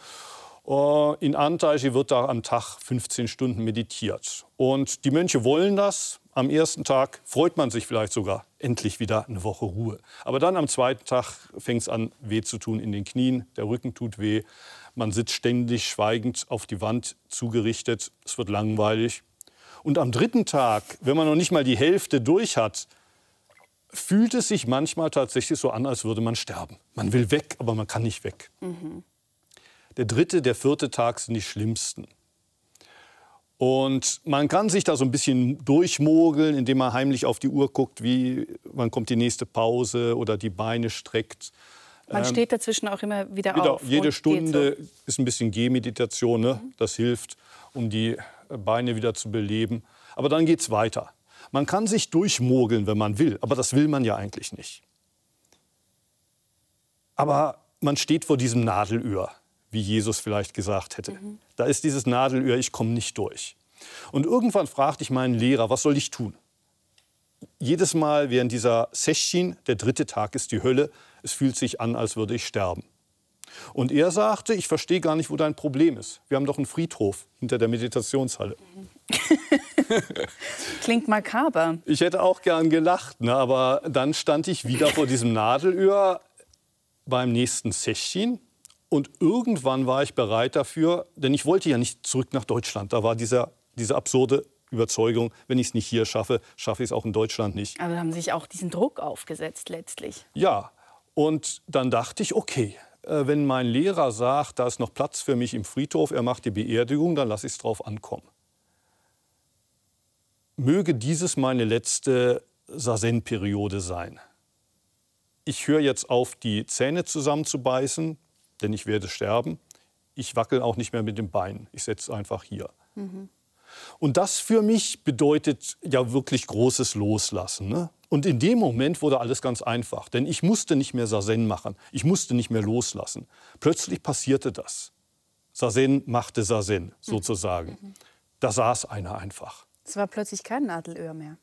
Äh, in Antaiji wird da am Tag 15 Stunden meditiert. Und die Mönche wollen das. Am ersten Tag freut man sich vielleicht sogar endlich wieder eine Woche Ruhe. Aber dann am zweiten Tag fängt es an, weh zu tun in den Knien. Der Rücken tut weh. Man sitzt ständig schweigend auf die Wand zugerichtet. Es wird langweilig. Und am dritten Tag, wenn man noch nicht mal die Hälfte durch hat, fühlt es sich manchmal tatsächlich so an, als würde man sterben. Man will weg, aber man kann nicht weg. Mhm. Der dritte, der vierte Tag sind die schlimmsten. Und man kann sich da so ein bisschen durchmogeln, indem man heimlich auf die Uhr guckt, wie wann kommt die nächste Pause oder die Beine streckt. Man ähm, steht dazwischen auch immer wieder, wieder auf. Jede Stunde so. ist ein bisschen Gehmeditation. Ne? Mhm. Das hilft, um die Beine wieder zu beleben. Aber dann geht es weiter. Man kann sich durchmogeln, wenn man will, aber das will man ja eigentlich nicht. Aber man steht vor diesem Nadelöhr wie Jesus vielleicht gesagt hätte. Mhm. Da ist dieses Nadelöhr, ich komme nicht durch. Und irgendwann fragte ich meinen Lehrer, was soll ich tun? Jedes Mal während dieser Session, der dritte Tag ist die Hölle, es fühlt sich an, als würde ich sterben. Und er sagte, ich verstehe gar nicht, wo dein Problem ist. Wir haben doch einen Friedhof hinter der Meditationshalle. Klingt makaber. Ich hätte auch gern gelacht, ne? aber dann stand ich wieder vor diesem Nadelöhr beim nächsten Session und irgendwann war ich bereit dafür, denn ich wollte ja nicht zurück nach Deutschland. Da war dieser, diese absurde Überzeugung, wenn ich es nicht hier schaffe, schaffe ich es auch in Deutschland nicht. Aber haben sich auch diesen Druck aufgesetzt letztlich. Ja, und dann dachte ich, okay, äh, wenn mein Lehrer sagt, da ist noch Platz für mich im Friedhof, er macht die Beerdigung, dann lasse ich es drauf ankommen. Möge dieses meine letzte Sazen-Periode sein. Ich höre jetzt auf, die Zähne zusammenzubeißen, denn ich werde sterben. Ich wackel auch nicht mehr mit dem Bein. Ich setze einfach hier. Mhm. Und das für mich bedeutet ja wirklich großes Loslassen. Ne? Und in dem Moment wurde alles ganz einfach, denn ich musste nicht mehr Sazen machen. Ich musste nicht mehr loslassen. Plötzlich passierte das. Sazen machte Sazen mhm. sozusagen. Mhm. Da saß einer einfach. Es war plötzlich kein Nadelöhr mehr.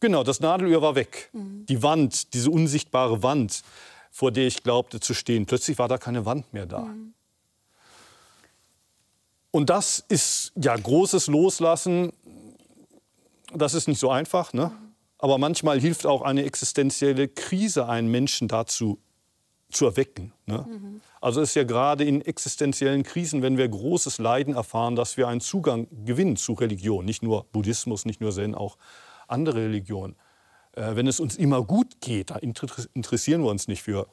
Genau, das Nadelöhr war weg. Mhm. Die Wand, diese unsichtbare Wand, vor der ich glaubte zu stehen. Plötzlich war da keine Wand mehr da. Mhm. Und das ist ja großes Loslassen. Das ist nicht so einfach, ne? aber manchmal hilft auch eine existenzielle Krise einen Menschen dazu zu erwecken. Ne? Mhm. Also es ist ja gerade in existenziellen Krisen, wenn wir großes Leiden erfahren, dass wir einen Zugang gewinnen zu Religion, nicht nur Buddhismus, nicht nur Zen, auch andere Religionen. Äh, wenn es uns immer gut geht, da interessieren wir uns nicht für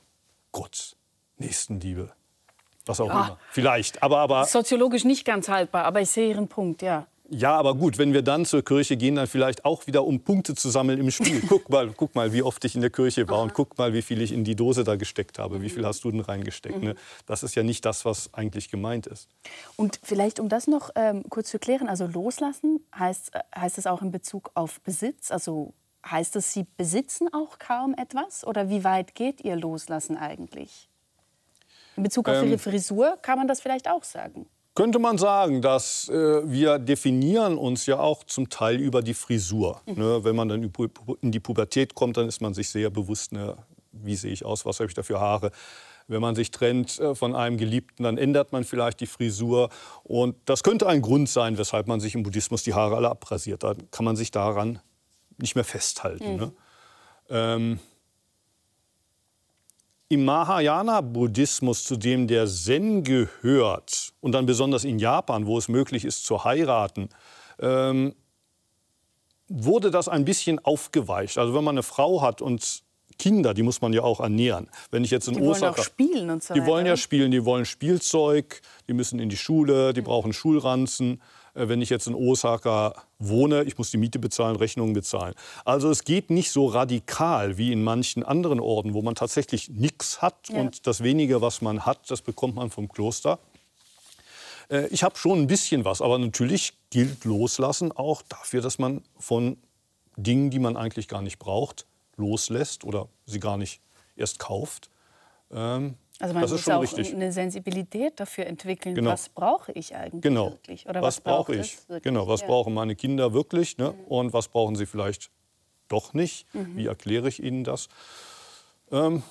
Gott, Nächstenliebe, was auch ja. immer. Vielleicht, aber, aber... Soziologisch nicht ganz haltbar, aber ich sehe Ihren Punkt, ja. Ja, aber gut, wenn wir dann zur Kirche gehen, dann vielleicht auch wieder, um Punkte zu sammeln im Spiel. guck, mal, guck mal, wie oft ich in der Kirche war und guck mal, wie viel ich in die Dose da gesteckt habe. Wie viel hast du denn reingesteckt? Ne? Das ist ja nicht das, was eigentlich gemeint ist. Und vielleicht, um das noch ähm, kurz zu klären, also loslassen heißt, äh, heißt es auch in Bezug auf Besitz, also Heißt das, Sie besitzen auch kaum etwas? Oder wie weit geht Ihr Loslassen eigentlich? In Bezug auf ähm, Ihre Frisur kann man das vielleicht auch sagen. könnte man sagen, dass äh, wir definieren uns ja auch zum Teil über die Frisur. Mhm. Ne? Wenn man dann in die Pubertät kommt, dann ist man sich sehr bewusst, ne? wie sehe ich aus, was habe ich da für Haare. Wenn man sich trennt äh, von einem Geliebten, dann ändert man vielleicht die Frisur. Und das könnte ein Grund sein, weshalb man sich im Buddhismus die Haare alle abrasiert. Dann kann man sich daran nicht mehr festhalten. Mhm. Ne? Ähm, im Mahayana-Buddhismus, zu dem der Zen gehört, und dann besonders in Japan, wo es möglich ist zu heiraten, ähm, wurde das ein bisschen aufgeweicht. Also wenn man eine Frau hat und Kinder, die muss man ja auch ernähren. Wenn ich jetzt in die Osaka, wollen auch spielen und so Die wollen ja spielen, die wollen Spielzeug, die müssen in die Schule, die brauchen Schulranzen. Äh, wenn ich jetzt in Osaka wohne, ich muss die Miete bezahlen, Rechnungen bezahlen. Also es geht nicht so radikal wie in manchen anderen Orten, wo man tatsächlich nichts hat ja. und das wenige, was man hat, das bekommt man vom Kloster. Äh, ich habe schon ein bisschen was, aber natürlich gilt Loslassen auch dafür, dass man von Dingen, die man eigentlich gar nicht braucht, loslässt oder sie gar nicht erst kauft. Ähm, also man das muss auch richtig. eine Sensibilität dafür entwickeln, genau. was brauche ich eigentlich genau. wirklich? Oder was, was brauche ich? Genau, was ja. brauchen meine Kinder wirklich ne? Mhm. und was brauchen sie vielleicht doch nicht? Mhm. Wie erkläre ich ihnen das? Ähm,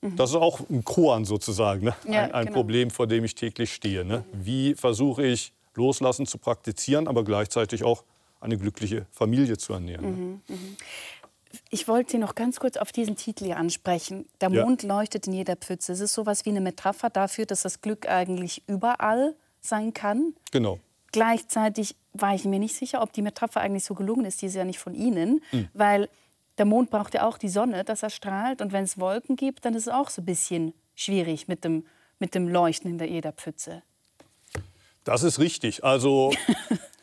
mhm. Das ist auch ein Koan sozusagen, ne? ja, ein, ein genau. Problem, vor dem ich täglich stehe. Ne? Mhm. Wie versuche ich loslassen zu praktizieren, aber gleichzeitig auch eine glückliche Familie zu ernähren? Ne? Ich wollte Sie noch ganz kurz auf diesen Titel hier ansprechen. Der Mond ja. leuchtet in jeder Pfütze. Es ist so etwas wie eine Metapher dafür, dass das Glück eigentlich überall sein kann. Genau. Gleichzeitig war ich mir nicht sicher, ob die Metapher eigentlich so gelungen ist. Die ist ja nicht von Ihnen, mhm. weil der Mond braucht ja auch die Sonne, dass er strahlt. Und wenn es Wolken gibt, dann ist es auch so ein bisschen schwierig mit dem, mit dem Leuchten in jeder Pfütze. Das ist richtig. Also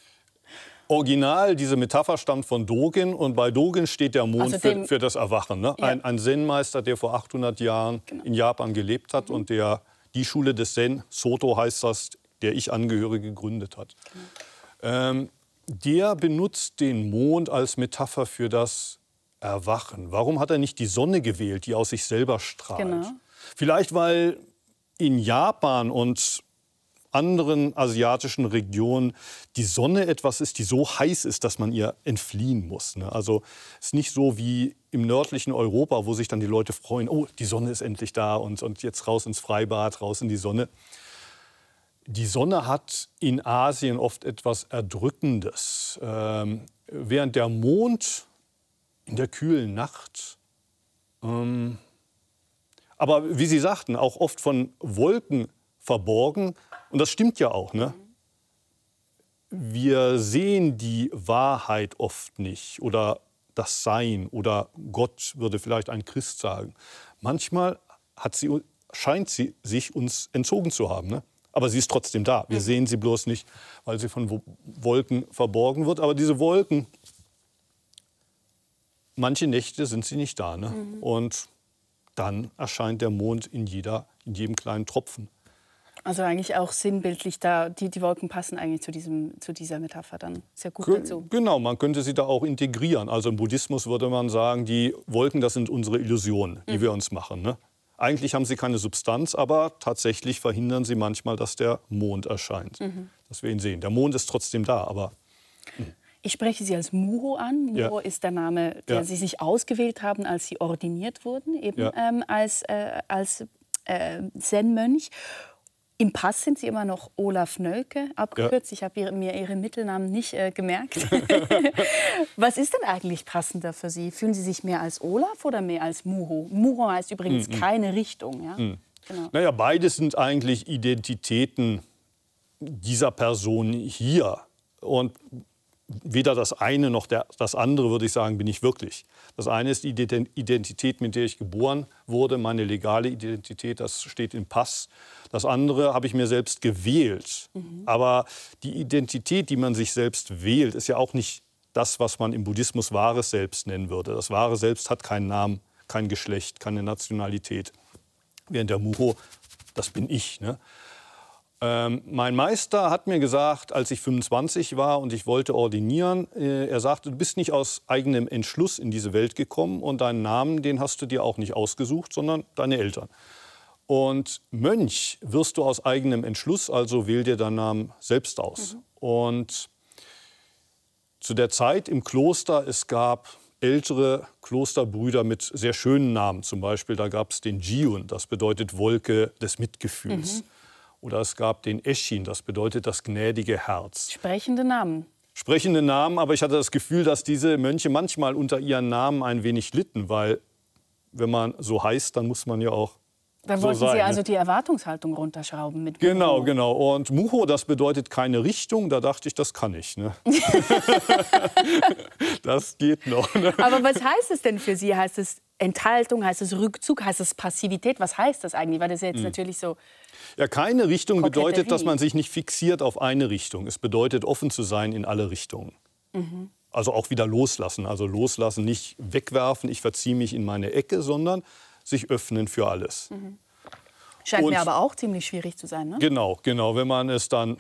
Original, diese Metapher stammt von Dogen und bei Dogen steht der Mond also für, für, das Erwachen. Ne? Ja. Ein, ein Zen-Meister, der vor 800 Jahren genau. in Japan gelebt hat mhm. und der die Schule des Zen, Soto heißt das, der ich angehöre, gegründet hat. Genau. Ähm, der benutzt den Mond als Metapher für das Erwachen. Warum hat er nicht die Sonne gewählt, die aus sich selber strahlt? Genau. Vielleicht, weil in Japan und anderen asiatischen Regionen die Sonne etwas ist, die so heiß ist, dass man ihr entfliehen muss. Ne? Also es ist nicht so wie im nördlichen Europa, wo sich dann die Leute freuen, oh, die Sonne ist endlich da und, und jetzt raus ins Freibad, raus in die Sonne. Die Sonne hat in Asien oft etwas Erdrückendes. Ähm, während der Mond in der kühlen Nacht, ähm, aber wie Sie sagten, auch oft von Wolken verborgen, und das stimmt ja auch. Ne? Wir sehen die Wahrheit oft nicht oder das Sein oder Gott würde vielleicht ein Christ sagen. Manchmal hat sie, scheint sie sich uns entzogen zu haben. Ne? Aber sie ist trotzdem da. Wir sehen sie bloß nicht, weil sie von Wolken verborgen wird. Aber diese Wolken, manche Nächte sind sie nicht da. Ne? Mhm. Und dann erscheint der Mond in, jeder, in jedem kleinen Tropfen. Also eigentlich auch sinnbildlich da, die, die Wolken passen eigentlich zu, diesem, zu dieser Metapher dann sehr gut Ge dazu. Genau, man könnte sie da auch integrieren. Also im Buddhismus würde man sagen, die Wolken, das sind unsere Illusionen, die mhm. wir uns machen. Ne? Eigentlich haben sie keine Substanz, aber tatsächlich verhindern sie manchmal, dass der Mond erscheint, mhm. dass wir ihn sehen. Der Mond ist trotzdem da, aber... Hm. Ich spreche Sie als Muho an. Muho ja. ist der Name, den ja. Sie sich ausgewählt haben, als Sie ordiniert wurden, eben ja. ähm, als, äh, als äh, Zen-Mönch. Im Pass sind Sie immer noch Olaf Nölke abgekürzt. Ja. Ich habe mir Ihren Mittelnamen nicht äh, gemerkt. Was ist denn eigentlich passender für Sie? Fühlen Sie sich mehr als Olaf oder mehr als Muho? Muho heißt übrigens mm -mm. keine Richtung. Ja? Mm. Genau. Naja, beides sind eigentlich Identitäten dieser Person hier. Und weder das eine noch der, das andere, würde ich sagen, bin ich wirklich. Das eine ist die Identität, mit der ich geboren wurde, meine legale Identität, das steht im Pass. Das andere habe ich mir selbst gewählt. Mhm. Aber die Identität, die man sich selbst wählt, ist ja auch nicht das, was man im Buddhismus wahres Selbst nennen würde. Das wahre Selbst hat keinen Namen, kein Geschlecht, keine Nationalität. Während der Muho, das bin ich. Ne? Ähm, mein Meister hat mir gesagt, als ich 25 war und ich wollte ordinieren, äh, er sagte, du bist nicht aus eigenem Entschluss in diese Welt gekommen und deinen Namen, den hast du dir auch nicht ausgesucht, sondern deine Eltern. Und Mönch wirst du aus eigenem Entschluss, also wähl dir deinen Namen selbst aus. Mhm. Und zu der Zeit im Kloster, es gab ältere Klosterbrüder mit sehr schönen Namen. Zum Beispiel, da gab es den Jiun, das bedeutet Wolke des Mitgefühls. Mhm. Oder es gab den Eschin, das bedeutet das gnädige Herz. Sprechende Namen. Sprechende Namen, aber ich hatte das Gefühl, dass diese Mönche manchmal unter ihren Namen ein wenig litten, weil wenn man so heißt, dann muss man ja auch dann wollten so Sie also die Erwartungshaltung runterschrauben mit Mucho. Genau, genau. Und Mucho, das bedeutet keine Richtung. Da dachte ich, das kann ich. Ne? das geht noch. Ne? Aber was heißt es denn für Sie? Heißt es Enthaltung? Heißt es Rückzug? Heißt es Passivität? Was heißt das eigentlich? Weil das jetzt hm. natürlich so ja, keine Richtung bedeutet, dass man sich nicht fixiert auf eine Richtung. Es bedeutet, offen zu sein in alle Richtungen. Mhm. Also auch wieder loslassen. Also loslassen, nicht wegwerfen, ich verziehe mich in meine Ecke, sondern sich öffnen für alles. Mhm. Scheint Und, mir aber auch ziemlich schwierig zu sein. Ne? Genau, genau. Wenn man es dann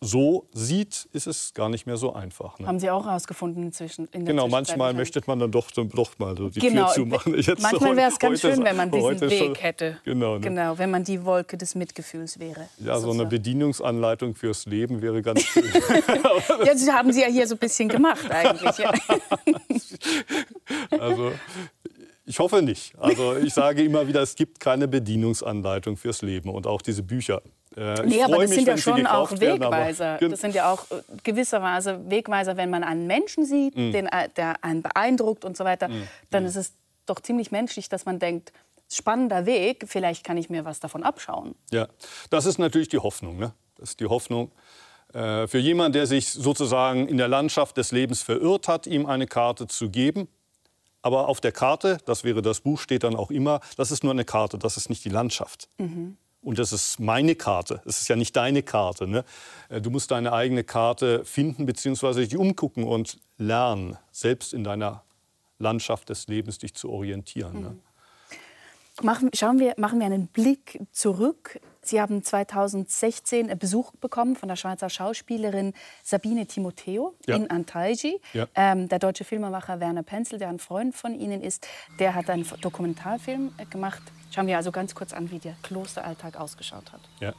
so sieht, ist es gar nicht mehr so einfach. Ne? Haben Sie auch herausgefunden inzwischen? In genau, manchmal möchte man dann doch, doch mal so die genau. Tür zumachen. Jetzt manchmal wäre es ganz schön, wenn man diesen Weg schon, hätte. Genau, ne? genau, wenn man die Wolke des Mitgefühls wäre. Ja, so eine Bedienungsanleitung fürs Leben wäre ganz schön. ja, das haben Sie ja hier so ein bisschen gemacht eigentlich. Ja. also ich hoffe nicht. Also ich sage immer wieder, es gibt keine Bedienungsanleitung fürs Leben und auch diese Bücher. Äh, nee, aber das mich, sind ja schon auch Wegweiser. Werden, das sind ja auch äh, gewisserweise Wegweiser, wenn man einen Menschen sieht, mm. den, äh, der einen beeindruckt und so weiter, mm. dann mm. ist es doch ziemlich menschlich, dass man denkt, spannender Weg, vielleicht kann ich mir was davon abschauen. Ja, das ist natürlich die Hoffnung. Ne? Das ist die Hoffnung. Äh, für jemanden, der sich sozusagen in der Landschaft des Lebens verirrt hat, ihm eine Karte zu geben, aber auf der Karte, das wäre das Buch, steht dann auch immer, das ist nur eine Karte, das ist nicht die Landschaft. Mhm. Und das ist meine Karte. Es ist ja nicht deine Karte. Ne? Äh, du musst deine eigene Karte finden bzw. dich umgucken und lernen, selbst in deiner Landschaft des Lebens dich zu orientieren. Ne? Mhm. Ne? Machen, schauen wir, machen wir einen Blick zurück. Sie haben 2016 Besuch bekommen von der Schweizer Schauspielerin Sabine Timoteo ja. in Antalgi. Ja. Ähm, der deutsche Filmemacher Werner Penzel, der ein Freund von Ihnen ist, der hat einen Dokumentarfilm äh, gemacht. Schauen wir also ganz kurz an, wie der Klosteralltag ausgeschaut hat. Ja.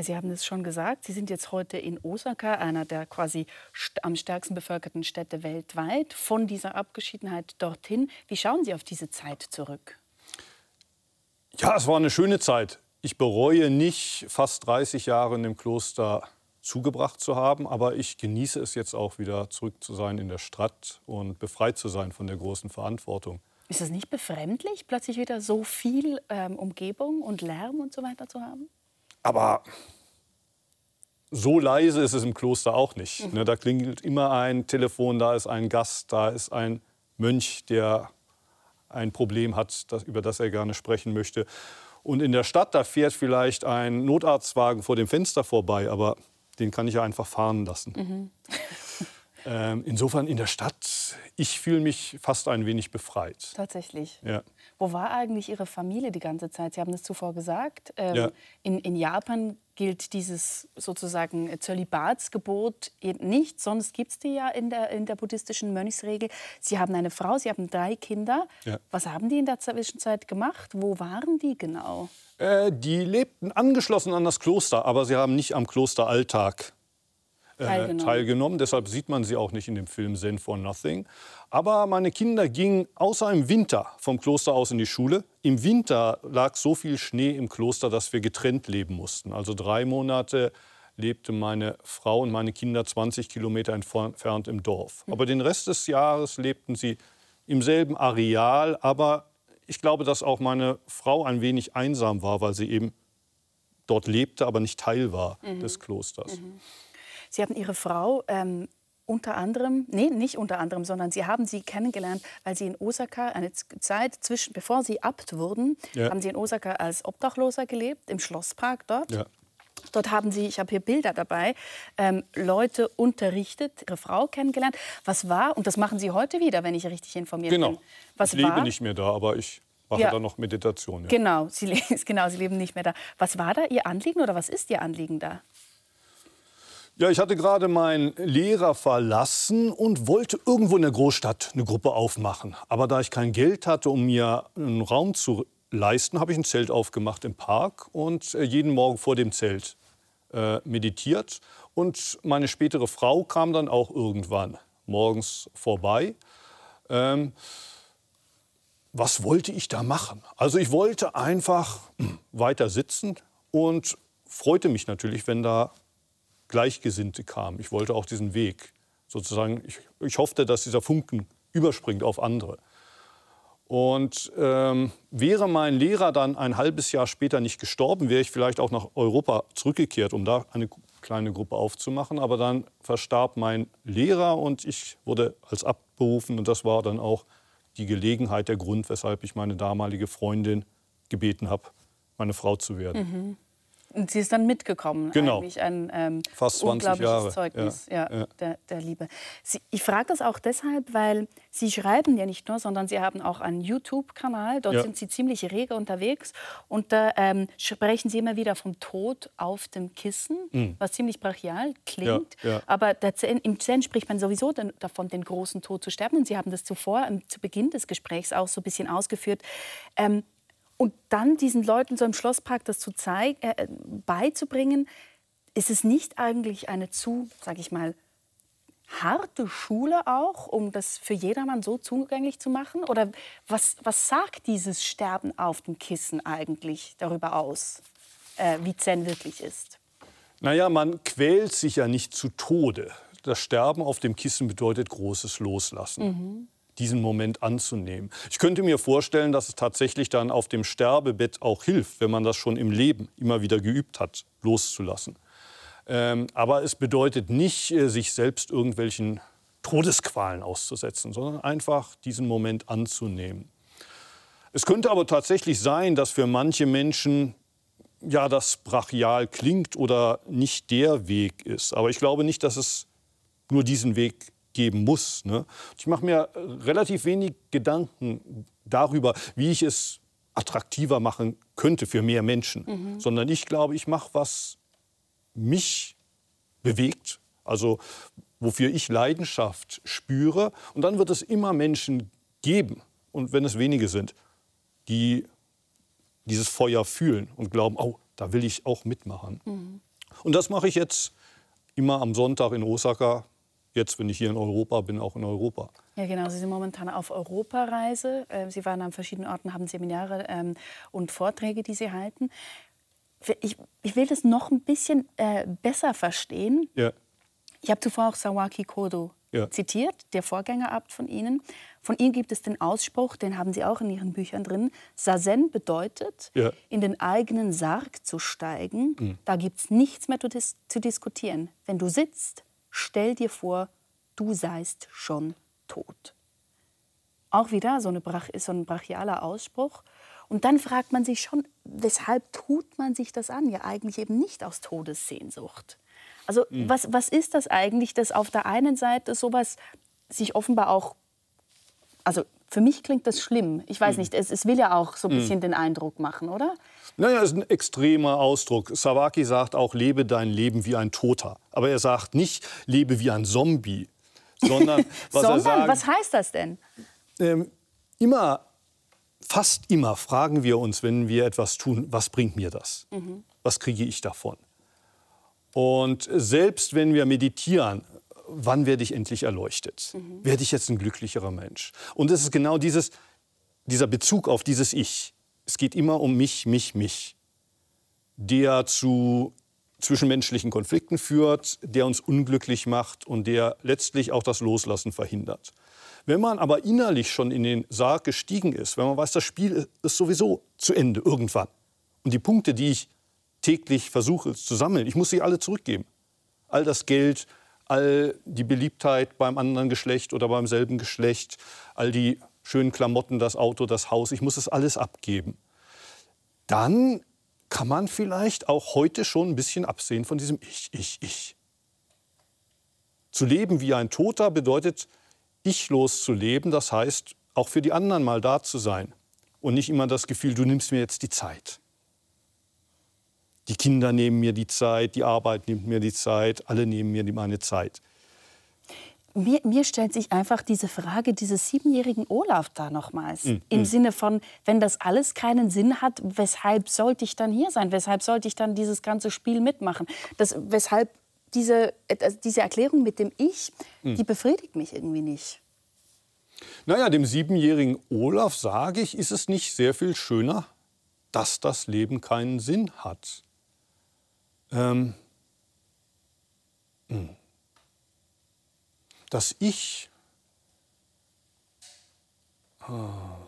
Ja, Sie haben es schon gesagt, Sie sind jetzt heute in Osaka, einer der quasi am stärksten bevölkerten Städte weltweit. Von dieser Abgeschiedenheit dorthin, wie schauen Sie auf diese Zeit zurück? Ja, es war eine schöne Zeit. Ich bereue nicht, fast 30 Jahre in dem Kloster zugebracht zu haben, aber ich genieße es jetzt auch wieder zurück zu sein in der Stadt und befreit zu sein von der großen Verantwortung. Ist es nicht befremdlich, plötzlich wieder so viel ähm, Umgebung und Lärm und so weiter zu haben? Aber so leise ist es im Kloster auch nicht. Mhm. Da klingelt immer ein Telefon, da ist ein Gast, da ist ein Mönch, der ein Problem hat, das, über das er gerne sprechen möchte. Und in der Stadt, da fährt vielleicht ein Notarztwagen vor dem Fenster vorbei, aber den kann ich ja einfach fahren lassen. Mhm. Ähm, insofern in der Stadt, ich fühle mich fast ein wenig befreit. Tatsächlich. Ja. Wo war eigentlich Ihre Familie die ganze Zeit? Sie haben es zuvor gesagt. Ähm, Ja. in, in Japan gilt dieses sozusagen Zölibatsgebot nicht, sonst gibt es die ja in der, in der buddhistischen Mönchsregel. Sie haben eine Frau, Sie haben drei Kinder. Ja. Was haben die in der Zwischenzeit gemacht? Wo waren die genau? Äh, die lebten angeschlossen an das Kloster, aber sie haben nicht am Klosteralltag Teilgenommen. teilgenommen. Deshalb sieht man sie auch nicht in dem Film Zen for Nothing. Aber meine Kinder gingen außer im Winter vom Kloster aus in die Schule. Im Winter lag so viel Schnee im Kloster, dass wir getrennt leben mussten. Also drei Monate lebte meine Frau und meine Kinder 20 Kilometer entfernt im Dorf. Aber den Rest des Jahres lebten sie im selben Areal. Aber ich glaube, dass auch meine Frau ein wenig einsam war, weil sie eben dort lebte, aber nicht Teil war des Klosters. Sie haben Ihre Frau ähm, unter anderem, nee, nicht unter anderem, sondern Sie haben sie kennengelernt, weil Sie in Osaka eine Zeit zwischen, bevor Sie Abt wurden, Ja. haben Sie in Osaka als Obdachloser gelebt, im Schlosspark dort. Ja. Dort haben Sie, ich habe hier Bilder dabei, ähm, Leute unterrichtet, Ihre Frau kennengelernt. Was war, und das machen Sie heute wieder, wenn ich richtig informiert bin. Genau. Was ich lebe war, nicht mehr da, aber ich mache Ja. da noch Meditation. Ja. Genau Sie, genau, Sie leben nicht mehr da. Was war da Ihr Anliegen oder was ist Ihr Anliegen da? Ja, ich hatte gerade meinen Lehrer verlassen und wollte irgendwo in der Großstadt eine Gruppe aufmachen. Aber da ich kein Geld hatte, um mir einen Raum zu leisten, habe ich ein Zelt aufgemacht im Park und äh, jeden Morgen vor dem Zelt äh, meditiert. Und meine spätere Frau kam dann auch irgendwann morgens vorbei. Ähm, was wollte ich da machen? Also ich wollte einfach hm, weiter sitzen und freute mich natürlich, wenn da Gleichgesinnte kamen. Ich wollte auch diesen Weg sozusagen, ich, ich hoffte, dass dieser Funken überspringt auf andere. Und ähm, wäre mein Lehrer dann ein halbes Jahr später nicht gestorben, wäre ich vielleicht auch nach Europa zurückgekehrt, um da eine kleine Gruppe aufzumachen. Aber dann verstarb mein Lehrer und ich wurde als Abt berufen. Und das war dann auch die Gelegenheit, der Grund, weshalb ich meine damalige Freundin gebeten habe, meine Frau zu werden. Und sie ist dann mitgekommen. Genau. Eigentlich ein ähm, Fast 20 unglaubliches Jahre. Zeugnis Ja, ja, ja. Der, der Liebe. Sie, ich frage das auch deshalb, weil Sie schreiben ja nicht nur, sondern Sie haben auch einen YouTube-Kanal. Dort sind Sie ziemlich rege unterwegs. Und da ähm, sprechen Sie immer wieder vom Tod auf dem Kissen, was ziemlich brachial klingt. Mhm. Aber Zen, im Zen spricht man sowieso den, davon, den großen Tod zu sterben. Und Sie haben das zuvor, ähm, zu Beginn des Gesprächs auch so ein bisschen ausgeführt. Ähm, und dann diesen Leuten so im Schlosspark das zu zeigen, äh, beizubringen, ist es nicht eigentlich eine zu, sage ich mal, harte Schule auch, um das für jedermann so zugänglich zu machen? Oder was, was sagt dieses Sterben auf dem Kissen eigentlich darüber aus, äh, wie Zen wirklich ist? Naja, man quält sich ja nicht zu Tode. Das Sterben auf dem Kissen bedeutet großes Loslassen. Diesen Moment anzunehmen. Ich könnte mir vorstellen, dass es tatsächlich dann auf dem Sterbebett auch hilft, wenn man das schon im Leben immer wieder geübt hat, loszulassen. Ähm, aber es bedeutet nicht, äh, sich selbst irgendwelchen Todesqualen auszusetzen, sondern einfach diesen Moment anzunehmen. Es könnte aber tatsächlich sein, dass für manche Menschen ja, das brachial klingt oder nicht der Weg ist. Aber ich glaube nicht, dass es nur diesen Weg geben muss. Ne? Ich mache mir äh, relativ wenig Gedanken darüber, wie ich es attraktiver machen könnte für mehr Menschen, sondern ich glaube, ich mache was mich bewegt, also wofür ich Leidenschaft spüre. Und dann wird es immer Menschen geben, und wenn es wenige sind, die dieses Feuer fühlen und glauben, oh, da will ich auch mitmachen. Und das mache ich jetzt immer am Sonntag in Osaka. Jetzt, wenn ich hier in Europa bin, auch in Europa. Ja, genau. Sie sind momentan auf Europareise. Äh, Sie waren an verschiedenen Orten, haben Seminare ähm, und Vorträge, die Sie halten. Ich, ich will das noch ein bisschen äh, besser verstehen. Ja, Ich habe zuvor auch Sawaki Kodo Ja. zitiert, der Vorgängerabt von Ihnen. Von ihm gibt es den Ausspruch, den haben Sie auch in Ihren Büchern drin. Sazen bedeutet, Ja. in den eigenen Sarg zu steigen. Da gibt es nichts mehr zu, dis zu diskutieren. Wenn du sitzt, stell dir vor, du seist schon tot. Auch wieder so, eine Brach so ein brachialer Ausspruch. Und dann fragt man sich schon, weshalb tut man sich das an? Ja, eigentlich eben nicht aus Todessehnsucht. Also mhm. was, was ist das eigentlich, dass auf der einen Seite sowas sich offenbar auch, also für mich klingt das schlimm. Ich weiß mhm. nicht, es, es, will ja auch so ein bisschen mhm. den Eindruck machen, oder? Naja, ist ein extremer Ausdruck. Sawaki sagt auch, lebe dein Leben wie ein Toter. Aber er sagt nicht, lebe wie ein Zombie. Sondern, was, sondern, sagt, was heißt das denn? Ähm, immer, fast immer fragen wir uns, wenn wir etwas tun, was bringt mir das? Mhm. Was kriege ich davon? Und selbst wenn wir meditieren, wann werde ich endlich erleuchtet? Mhm. Werde ich jetzt ein glücklicherer Mensch? Und es ist genau dieses, dieser Bezug auf dieses Ich. Es geht immer um mich, mich, mich, der zu zwischenmenschlichen Konflikten führt, der uns unglücklich macht und der letztlich auch das Loslassen verhindert. Wenn man aber innerlich schon in den Sarg gestiegen ist, wenn man weiß, das Spiel ist sowieso zu Ende irgendwann und die Punkte, die ich täglich versuche zu sammeln, ich muss sie alle zurückgeben. All das Geld, all die Beliebtheit beim anderen Geschlecht oder beim selben Geschlecht, all die schönen Klamotten, das Auto, das Haus, ich muss es alles abgeben. Dann kann man vielleicht auch heute schon ein bisschen absehen von diesem Ich, Ich, Ich. Zu leben wie ein Toter bedeutet, ichlos zu leben, das heißt, auch für die anderen mal da zu sein und nicht immer das Gefühl, du nimmst mir jetzt die Zeit. Die Kinder nehmen mir die Zeit, die Arbeit nimmt mir die Zeit, alle nehmen mir meine Zeit. Mir, mir, stellt sich einfach diese Frage dieses siebenjährigen Olaf da nochmals. Mm, Im mm. Sinne von, wenn das alles keinen Sinn hat, weshalb sollte ich dann hier sein? Weshalb sollte ich dann dieses ganze Spiel mitmachen? Das, weshalb diese, also diese Erklärung mit dem Ich, mm. die befriedigt mich irgendwie nicht. Naja, dem siebenjährigen Olaf sage ich, ist es nicht sehr viel schöner, dass das Leben keinen Sinn hat. Ähm, hm. dass ich ah,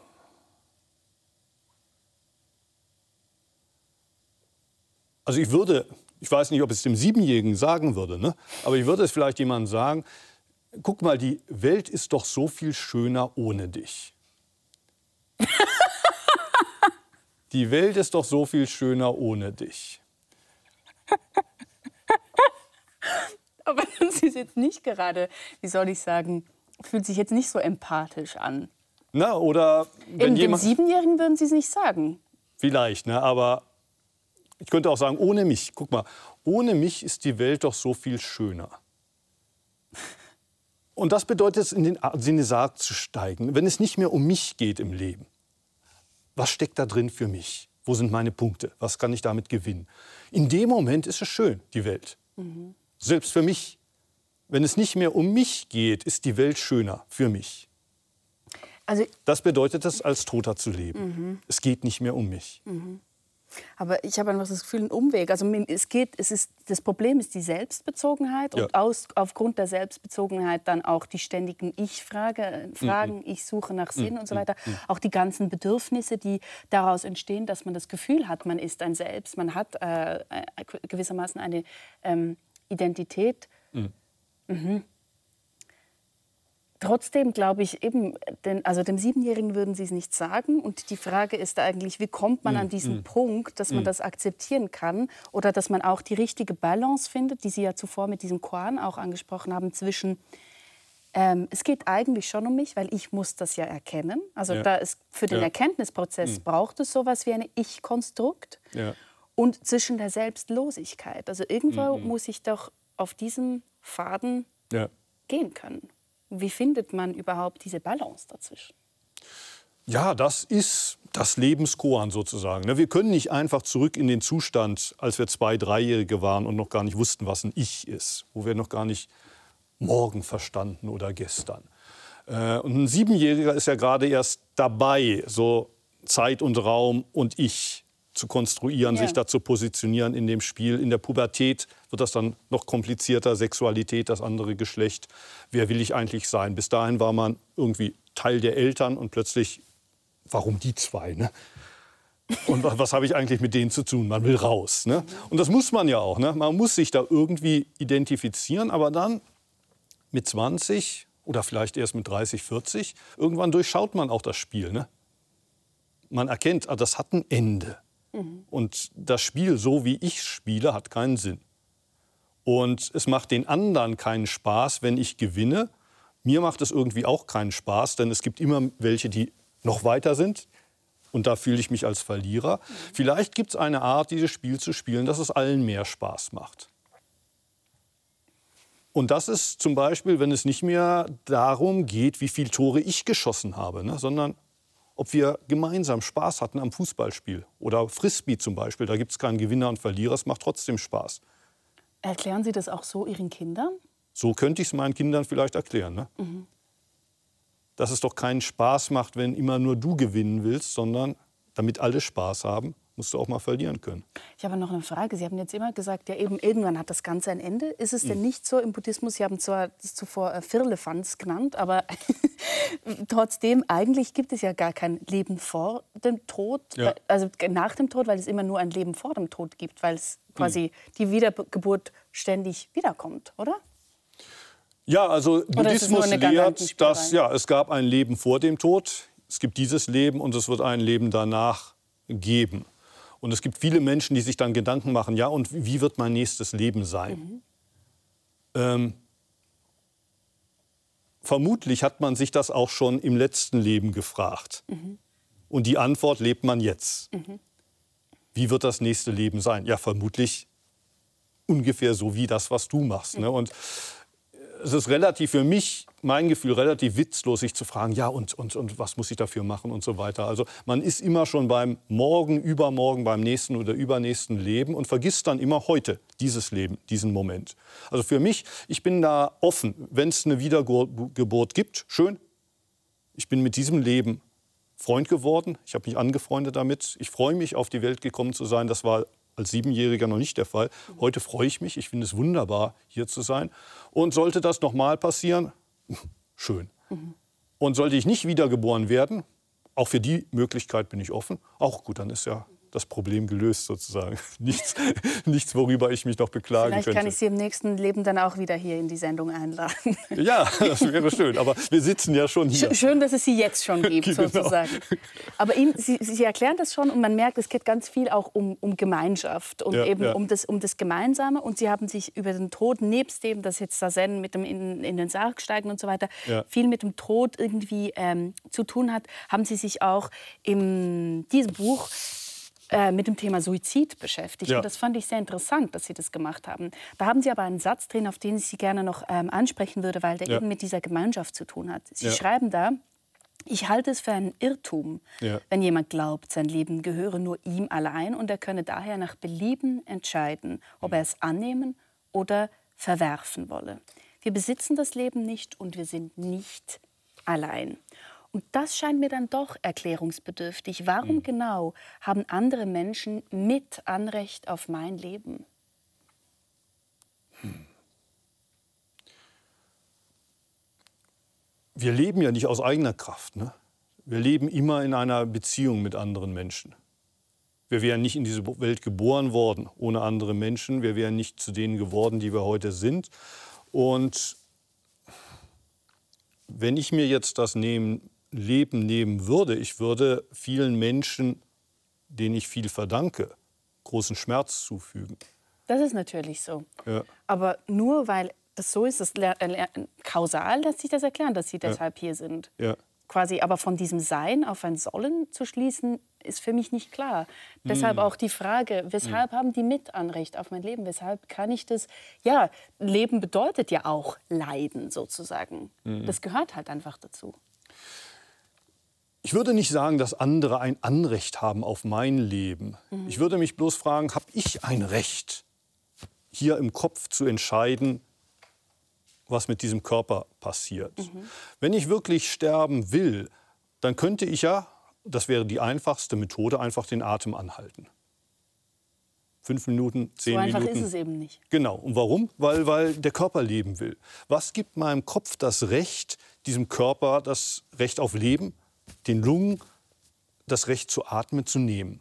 Also ich würde, ich weiß nicht, ob ich es dem Siebenjährigen sagen würde, ne? aber ich würde es vielleicht jemandem sagen, guck mal, die Welt ist doch so viel schöner ohne dich. die Welt ist doch so viel schöner ohne dich. Aber das ist jetzt nicht gerade, wie soll ich sagen, fühlt sich jetzt nicht so empathisch an. Na, oder wenn Dem Siebenjährigen würden Sie es nicht sagen. Vielleicht, ne? aber ich könnte auch sagen, ohne mich. Guck mal, ohne mich ist die Welt doch so viel schöner. Und das bedeutet es, in den Sinne Sarg zu steigen, wenn es nicht mehr um mich geht im Leben. Was steckt da drin für mich? Wo sind meine Punkte? Was kann ich damit gewinnen? In dem Moment ist es schön, die Welt. Mhm. Selbst für mich. Wenn es nicht mehr um mich geht, ist die Welt schöner für mich. Also, das bedeutet es, als Toter zu leben. Mhm. Es geht nicht mehr um mich. Mhm. Aber ich habe einfach das Gefühl, ein Umweg. Also es geht, es ist, das Problem ist die Selbstbezogenheit ja. und aus, aufgrund der Selbstbezogenheit dann auch die ständigen Ich-Fragen, Fragen, mhm. ich suche nach Sinn mhm. und so weiter. Mhm. Auch die ganzen Bedürfnisse, die daraus entstehen, dass man das Gefühl hat, man ist ein Selbst, man hat äh, äh gewissermaßen eine ähm, Identität. Mhm. Trotzdem glaube ich eben, den, also dem Siebenjährigen würden Sie es nicht sagen. Und die Frage ist eigentlich, wie kommt man an mm, diesen mm. Punkt, dass man mm. das akzeptieren kann oder dass man auch die richtige Balance findet, die Sie ja zuvor mit diesem Koan auch angesprochen haben, zwischen ähm, es geht eigentlich schon um mich, weil ich muss das ja erkennen. Also ja. da ist für den ja. Erkenntnisprozess mhm. braucht es sowas wie ein Ich-Konstrukt. Ja. Und zwischen der Selbstlosigkeit. Also irgendwo mhm. muss ich doch auf diesem Faden gehen können. Wie findet man überhaupt diese Balance dazwischen? Ja, das ist das Lebenskoan sozusagen. Ne? Wir können nicht einfach zurück in den Zustand, als wir zwei, dreijährige waren und noch gar nicht wussten, was ein Ich ist, wo wir noch gar nicht morgen verstanden oder gestern. Äh, und ein Siebenjähriger ist ja gerade erst dabei, so Zeit und Raum und Ich zu konstruieren, ja. sich da zu positionieren in dem Spiel. In der Pubertät wird das dann noch komplizierter, Sexualität, das andere Geschlecht. Wer will ich eigentlich sein? Bis dahin war man irgendwie Teil der Eltern und plötzlich, warum die zwei? Ne? Und was habe ich eigentlich mit denen zu tun? Man will raus. Ne? Und das muss man ja auch. Ne? Man muss sich da irgendwie identifizieren, aber dann mit 20 oder vielleicht erst mit 30, 40, irgendwann durchschaut man auch das Spiel. Ne? Man erkennt, ah, das hat ein Ende. Mhm. Und das Spiel, so wie ich spiele, hat keinen Sinn. Und es macht den anderen keinen Spaß, wenn ich gewinne. Mir macht es irgendwie auch keinen Spaß, denn es gibt immer welche, die noch weiter sind. Und da fühle ich mich als Verlierer. Vielleicht gibt es eine Art, dieses Spiel zu spielen, dass es allen mehr Spaß macht. Und das ist zum Beispiel, wenn es nicht mehr darum geht, wie viele Tore ich geschossen habe, ne, sondern ob wir gemeinsam Spaß hatten am Fußballspiel oder Frisbee zum Beispiel. Da gibt es keinen Gewinner und Verlierer, es macht trotzdem Spaß. Erklären Sie das auch so Ihren Kindern? So könnte ich es meinen Kindern vielleicht erklären. Ne? Mhm. Dass es doch keinen Spaß macht, wenn immer nur du gewinnen willst, sondern damit alle Spaß haben, musst du auch mal verlieren können. Ich habe noch eine Frage. Sie haben jetzt immer gesagt, ja eben irgendwann hat das Ganze ein Ende. Ist es denn mhm. nicht so im Buddhismus, Sie haben zwar das zuvor äh, Firlefanz genannt, aber trotzdem, eigentlich gibt es ja gar kein Leben vor dem Tod, ja. also nach dem Tod, weil es immer nur ein Leben vor dem Tod gibt, weil es quasi mhm. die Wiedergeburt ständig wiederkommt, oder? Ja, also Buddhismus lehrt, dass ja, es gab ein Leben vor dem Tod, es gibt dieses Leben und es wird ein Leben danach geben. Und es gibt viele Menschen, die sich dann Gedanken machen, ja, und wie wird mein nächstes Leben sein? Mhm. Ähm, vermutlich hat man sich das auch schon im letzten Leben gefragt. Mhm. Und die Antwort lebt man jetzt. Mhm. Wie wird das nächste Leben sein? Ja, vermutlich ungefähr so wie das, was du machst. Ne? Und es ist relativ für mich, mein Gefühl, relativ witzlos, sich zu fragen, ja, und, und, und was muss ich dafür machen und so weiter. Also man ist immer schon beim Morgen, Übermorgen, beim nächsten oder übernächsten Leben und vergisst dann immer heute dieses Leben, diesen Moment. Also für mich, ich bin da offen. Wenn es eine Wiedergeburt gibt, schön. Ich bin mit diesem Leben Freund geworden. Ich habe mich angefreundet damit. Ich freue mich, auf die Welt gekommen zu sein. Das war als Siebenjähriger noch nicht der Fall. Heute freue ich mich. Ich finde es wunderbar, hier zu sein. Und sollte das nochmal passieren, schön. Und sollte ich nicht wiedergeboren werden, auch für die Möglichkeit bin ich offen. Auch gut, dann ist ja das Problem gelöst sozusagen. Nichts, nichts worüber ich mich noch beklagen Vielleicht könnte. kann ich Sie im nächsten Leben dann auch wieder hier in die Sendung einladen. Ja, das wäre schön. Aber wir sitzen ja schon hier. Schön, dass es Sie jetzt schon gibt, genau. sozusagen. Aber Ihnen, Sie, Sie, erklären das schon und man merkt, es geht ganz viel auch um, um Gemeinschaft und ja, eben ja. Um, das, um das Gemeinsame. Und Sie haben sich über den Tod, nebst dem, dass jetzt Sazen mit dem in, in den Sarg steigen und so weiter, ja. viel mit dem Tod irgendwie ähm, zu tun hat, haben Sie sich auch in diesem Buch äh, mit dem Thema Suizid beschäftigt. Ja. Und das fand ich sehr interessant, dass Sie das gemacht haben. Da haben Sie aber einen Satz drin, auf den ich Sie gerne noch ähm, ansprechen würde, weil der ja. eben mit dieser Gemeinschaft zu tun hat. Sie ja. schreiben da, ich halte es für einen Irrtum, ja. wenn jemand glaubt, sein Leben gehöre nur ihm allein und er könne daher nach Belieben entscheiden, ob er es annehmen oder verwerfen wolle. Wir besitzen das Leben nicht und wir sind nicht allein. Und das scheint mir dann doch erklärungsbedürftig. Warum mhm. genau haben andere Menschen mit Anrecht auf mein Leben? Hm. Wir leben ja nicht aus eigener Kraft. Ne? Wir leben immer in einer Beziehung mit anderen Menschen. Wir wären nicht in diese Welt geboren worden ohne andere Menschen. Wir wären nicht zu denen geworden, die wir heute sind. Und wenn ich mir jetzt das nehmen Leben nehmen würde, ich würde vielen Menschen, denen ich viel verdanke, großen Schmerz zufügen. Das ist natürlich so. Ja. Aber nur weil das so ist, das kausal lässt sich das erklären, dass sie deshalb ja. hier sind. Ja. Quasi, aber von diesem Sein auf ein Sollen zu schließen, ist für mich nicht klar. Mhm. Deshalb auch die Frage, weshalb mhm. haben die Mitanrecht auf mein Leben? Weshalb kann ich das? Ja, Leben bedeutet ja auch Leiden sozusagen. Mhm. Das gehört halt einfach dazu. Ich würde nicht sagen, dass andere ein Anrecht haben auf mein Leben. Mhm. Ich würde mich bloß fragen, habe ich ein Recht, hier im Kopf zu entscheiden, was mit diesem Körper passiert? Mhm. Wenn ich wirklich sterben will, dann könnte ich ja, das wäre die einfachste Methode, einfach den Atem anhalten. Fünf Minuten, zehn Minuten. So einfach ist es eben nicht. Genau. Und warum? Weil, weil der Körper leben will. Was gibt meinem Kopf das Recht, diesem Körper das Recht auf Leben, den Lungen das Recht zu atmen zu nehmen?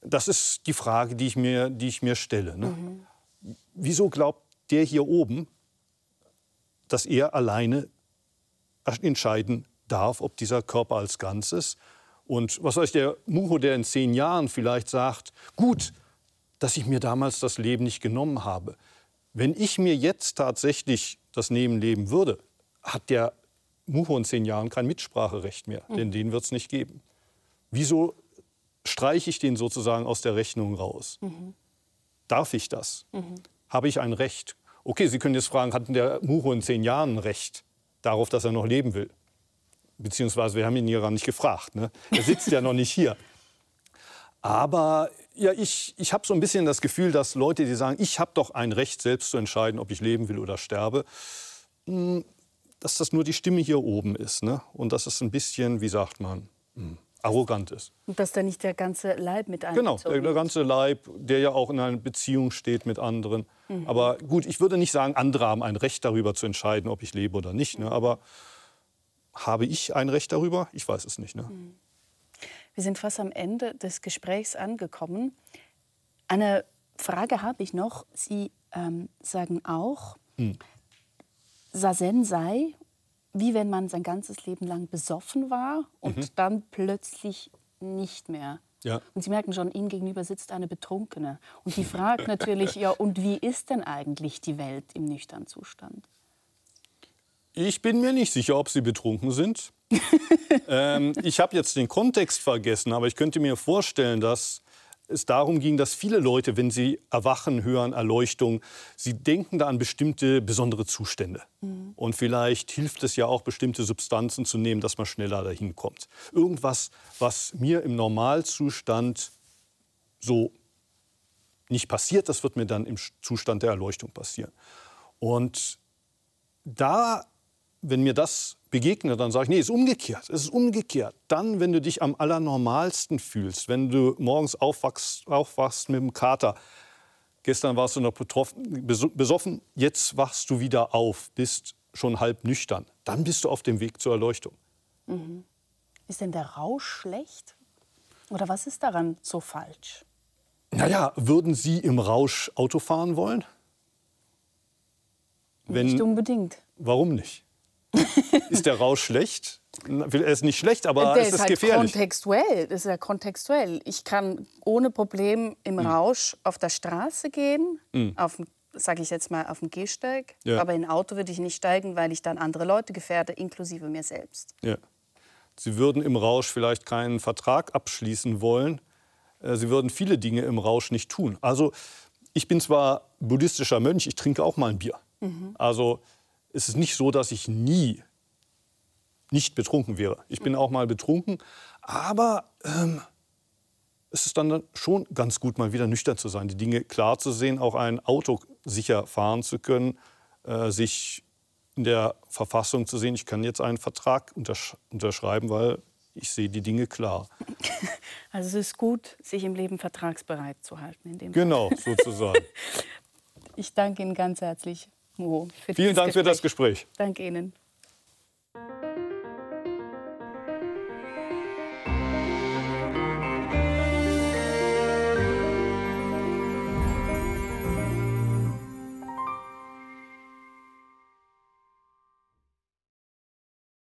Das ist die Frage, die ich mir, die ich mir stelle. Ne? Mhm. Wieso glaubt der hier oben, dass er alleine entscheiden darf, ob dieser Körper als Ganzes und was weiß ich, der Mucho, der in zehn Jahren vielleicht sagt, gut, dass ich mir damals das Leben nicht genommen habe. Wenn ich mir jetzt tatsächlich das Nehmen leben würde, hat der Mucho in zehn Jahren kein Mitspracherecht mehr, mhm. denn den wird es nicht geben. Wieso streiche ich den sozusagen aus der Rechnung raus? Mhm. Darf ich das? Mhm. Habe ich ein Recht? Okay, Sie können jetzt fragen, hat der Mucho in zehn Jahren ein Recht darauf, dass er noch leben will? Beziehungsweise wir haben ihn ja nicht gefragt. Ne? Er sitzt ja noch nicht hier. Aber ja, ich, ich habe so ein bisschen das Gefühl, dass Leute, die sagen, ich habe doch ein Recht, selbst zu entscheiden, ob ich leben will oder sterbe, hm, dass das nur die Stimme hier oben ist. Ne? Und dass es ein bisschen, wie sagt man, hm, arrogant ist. Und dass da nicht der ganze Leib mit einbezogen Genau, der, der, ganze Leib, der ja auch in einer Beziehung steht mit anderen. Mhm. Aber gut, ich würde nicht sagen, andere haben ein Recht darüber zu entscheiden, ob ich lebe oder nicht. Ne? Mhm. Aber habe ich ein Recht darüber? Ich weiß es nicht. Ne? Mhm. Wir sind fast am Ende des Gesprächs angekommen. Eine Frage habe ich noch. Sie ähm, sagen auch, hm. Sazen sei, wie wenn man sein ganzes Leben lang besoffen war und mhm. dann plötzlich nicht mehr. Ja. Und Sie merken schon, Ihnen gegenüber sitzt eine Betrunkene. Und die fragt natürlich, ja, und wie ist denn eigentlich die Welt im nüchternen Zustand? Ich bin mir nicht sicher, ob Sie betrunken sind. ähm, ich habe jetzt den Kontext vergessen, aber ich könnte mir vorstellen, dass es darum ging, dass viele Leute, wenn sie Erwachen hören, Erleuchtung, sie denken da an bestimmte besondere Zustände. Mhm. Und vielleicht hilft es ja auch, bestimmte Substanzen zu nehmen, dass man schneller dahin kommt. Irgendwas, was mir im Normalzustand so nicht passiert, das wird mir dann im Zustand der Erleuchtung passieren. Und da wenn mir das begegnet, dann sage ich, nee, es ist umgekehrt. Es ist umgekehrt. Dann, wenn du dich am allernormalsten fühlst, wenn du morgens aufwachst, aufwachst mit dem Kater, gestern warst du noch besoffen, jetzt wachst du wieder auf, bist schon halb nüchtern, dann bist du auf dem Weg zur Erleuchtung. Mhm. Ist denn der Rausch schlecht? Oder was ist daran so falsch? Naja, würden Sie im Rausch Auto fahren wollen? Wenn, nicht unbedingt. Warum nicht? ist der Rausch schlecht? Er ist nicht schlecht, aber der es ist, ist halt gefährlich. Kontextuell. Das ist ja kontextuell. Ich kann ohne Problem im mhm. Rausch auf der Straße gehen, mhm. auf sage ich jetzt mal, auf dem Gehsteig. Ja. Aber in ein Auto würde ich nicht steigen, weil ich dann andere Leute gefährde, inklusive mir selbst. Ja. Sie würden im Rausch vielleicht keinen Vertrag abschließen wollen. Äh, Sie würden viele Dinge im Rausch nicht tun. Also ich bin zwar buddhistischer Mönch, ich trinke auch mal ein Bier. Mhm. Also es ist nicht so, dass ich nie nicht betrunken wäre. Ich bin auch mal betrunken, aber ähm, es ist dann schon ganz gut, mal wieder nüchtern zu sein, die Dinge klar zu sehen, auch ein Auto sicher fahren zu können, äh, sich in der Verfassung zu sehen, ich kann jetzt einen Vertrag untersch unterschreiben, weil ich sehe die Dinge klar. Also es ist gut, sich im Leben vertragsbereit zu halten. In dem genau, sozusagen. ich danke Ihnen ganz herzlich. Oh, Vielen Dank Gespräch. für das Gespräch. Danke Ihnen.